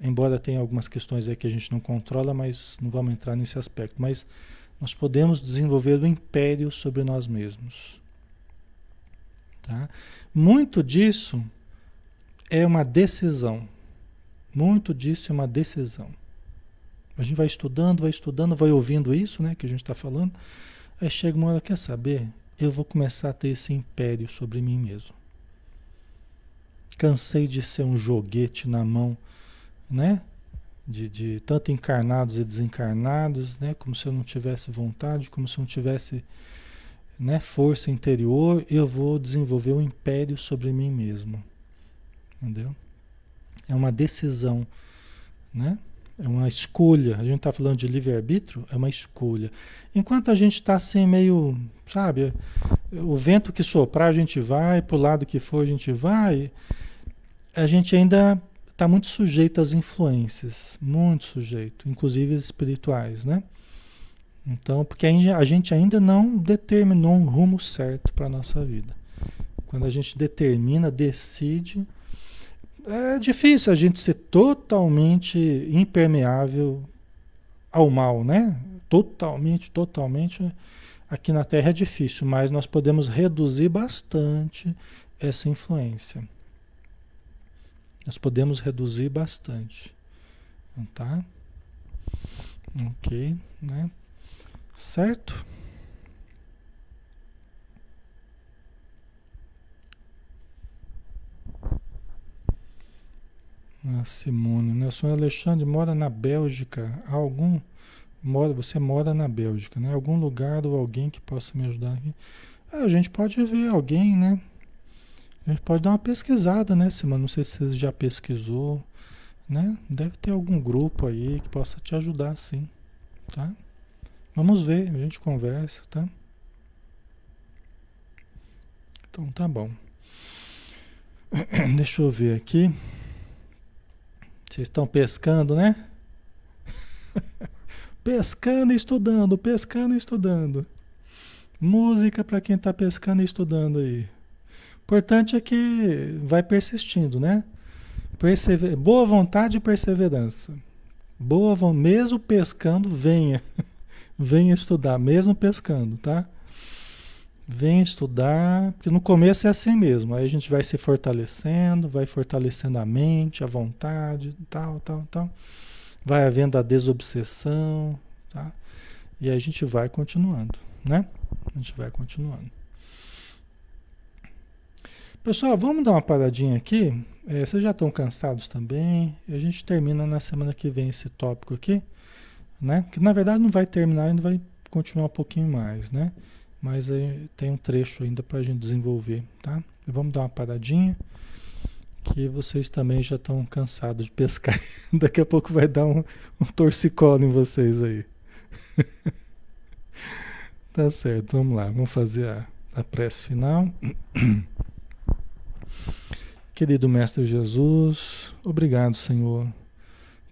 Embora tenha algumas questões aí que a gente não controla, mas não vamos entrar nesse aspecto. Mas nós podemos desenvolver o império sobre nós mesmos. Tá? Muito disso é uma decisão. Muito disso é uma decisão. A gente vai estudando, vai estudando, vai ouvindo isso, né, que a gente está falando. Aí chega uma hora, quer saber? Eu vou começar a ter esse império sobre mim mesmo. Cansei de ser um joguete na mão, né? De, de tanto encarnados e desencarnados, né? Como se eu não tivesse vontade, como se eu não tivesse né, força interior. Eu vou desenvolver um império sobre mim mesmo. Entendeu? É uma decisão, né? É uma escolha. A gente está falando de livre-arbítrio, é uma escolha. Enquanto a gente está assim, meio, sabe, o vento que soprar, a gente vai, para o lado que for, a gente vai, a gente ainda está muito sujeito às influências, muito sujeito, inclusive as espirituais, né? Então, porque a gente ainda não determinou um rumo certo para a nossa vida. Quando a gente determina, decide, é difícil a gente ser totalmente impermeável ao mal, né? Totalmente, totalmente. Aqui na Terra é difícil, mas nós podemos reduzir bastante essa influência. Nós podemos reduzir bastante, tá? Ok, né? Certo? A Simone, né? O senhor Alexandre mora na Bélgica. Há algum mora, você mora na Bélgica, né? Algum lugar ou alguém que possa me ajudar aqui? Ah, a gente pode ver alguém, né? Gente pode dar uma pesquisada, né, Simone? Não sei se você já pesquisou, né? Deve ter algum grupo aí que possa te ajudar, sim, tá? Vamos ver, a gente conversa, tá? Então tá bom. <clears throat> Deixa eu ver aqui. Vocês estão pescando, né? <laughs> pescando e estudando, pescando e estudando. Música para quem está pescando e estudando aí. Importante é que vai persistindo, né? Persever... Boa vontade e perseverança. Boa, mesmo pescando, venha. <laughs> venha estudar, mesmo pescando, tá? Vem estudar, porque no começo é assim mesmo. Aí a gente vai se fortalecendo, vai fortalecendo a mente, a vontade, tal, tal, tal. Vai havendo a desobsessão, tá? E a gente vai continuando, né? A gente vai continuando. Pessoal, vamos dar uma paradinha aqui. É, vocês já estão cansados também. A gente termina na semana que vem esse tópico aqui, né? Que na verdade não vai terminar, ainda vai continuar um pouquinho mais, né? mas tem um trecho ainda para a gente desenvolver, tá? Vamos dar uma paradinha, que vocês também já estão cansados de pescar. <laughs> Daqui a pouco vai dar um, um torcicolo em vocês aí. <laughs> tá certo, vamos lá, vamos fazer a, a prece final. <clears throat> Querido Mestre Jesus, obrigado, Senhor,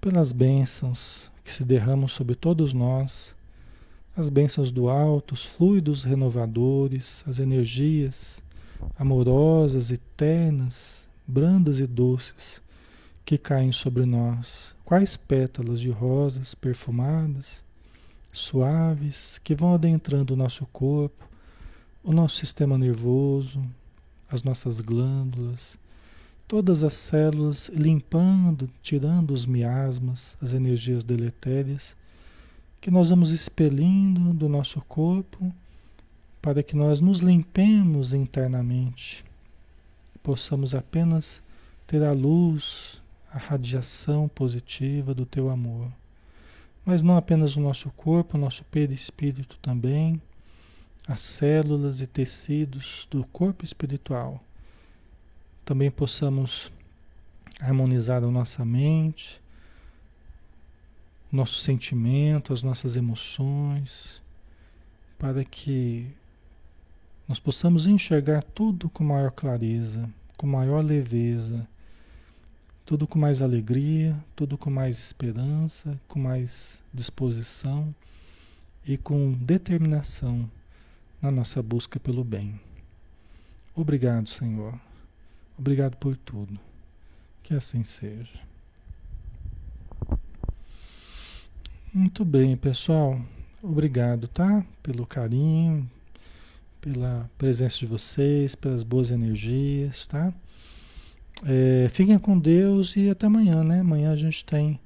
pelas bênçãos que se derramam sobre todos nós as bênçãos do alto, os fluidos renovadores, as energias amorosas e ternas, brandas e doces que caem sobre nós. Quais pétalas de rosas perfumadas, suaves, que vão adentrando o nosso corpo, o nosso sistema nervoso, as nossas glândulas, todas as células, limpando, tirando os miasmas, as energias deletérias que nós vamos expelindo do nosso corpo para que nós nos limpemos internamente, possamos apenas ter a luz, a radiação positiva do teu amor. Mas não apenas o nosso corpo, o nosso perispírito também, as células e tecidos do corpo espiritual. Também possamos harmonizar a nossa mente, nosso sentimento, as nossas emoções, para que nós possamos enxergar tudo com maior clareza, com maior leveza, tudo com mais alegria, tudo com mais esperança, com mais disposição e com determinação na nossa busca pelo bem. Obrigado, Senhor. Obrigado por tudo. Que assim seja. Muito bem, pessoal. Obrigado, tá? Pelo carinho, pela presença de vocês, pelas boas energias, tá? É, fiquem com Deus e até amanhã, né? Amanhã a gente tem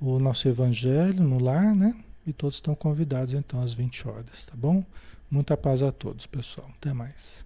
o nosso evangelho no lar, né? E todos estão convidados então às 20 horas, tá bom? Muita paz a todos, pessoal. Até mais.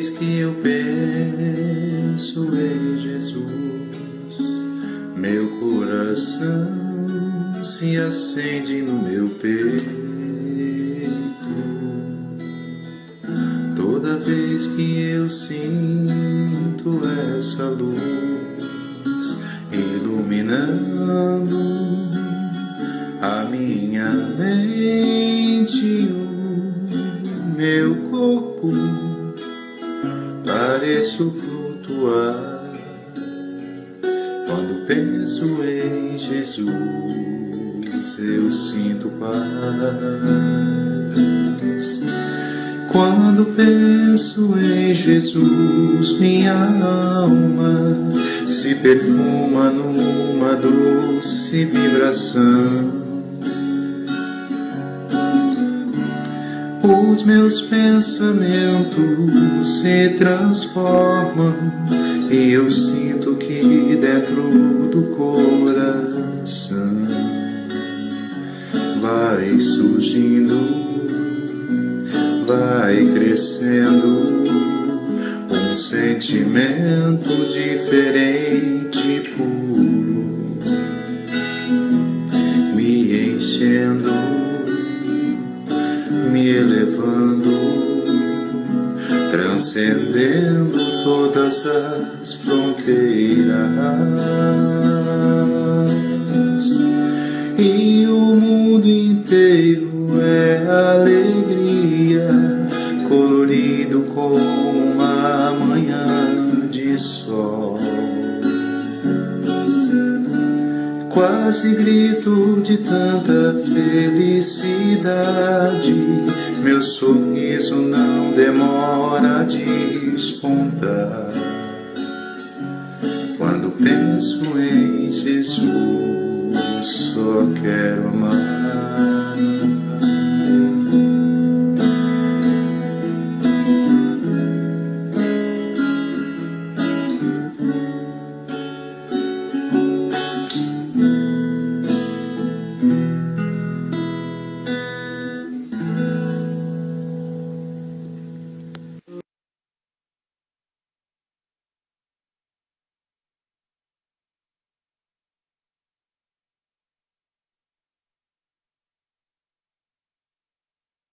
Vez que eu penso em Jesus, meu coração se acende no meu peito. Toda vez que eu sinto essa luz penso em Jesus. Eu sinto paz. Quando penso em Jesus, minha alma se perfuma numa doce vibração os meus pensamentos se transformam e eu sinto que dentro do coração vai surgindo, vai crescendo um sentimento diferente, puro, me enchendo me elevando, transcendendo todas as fronteiras.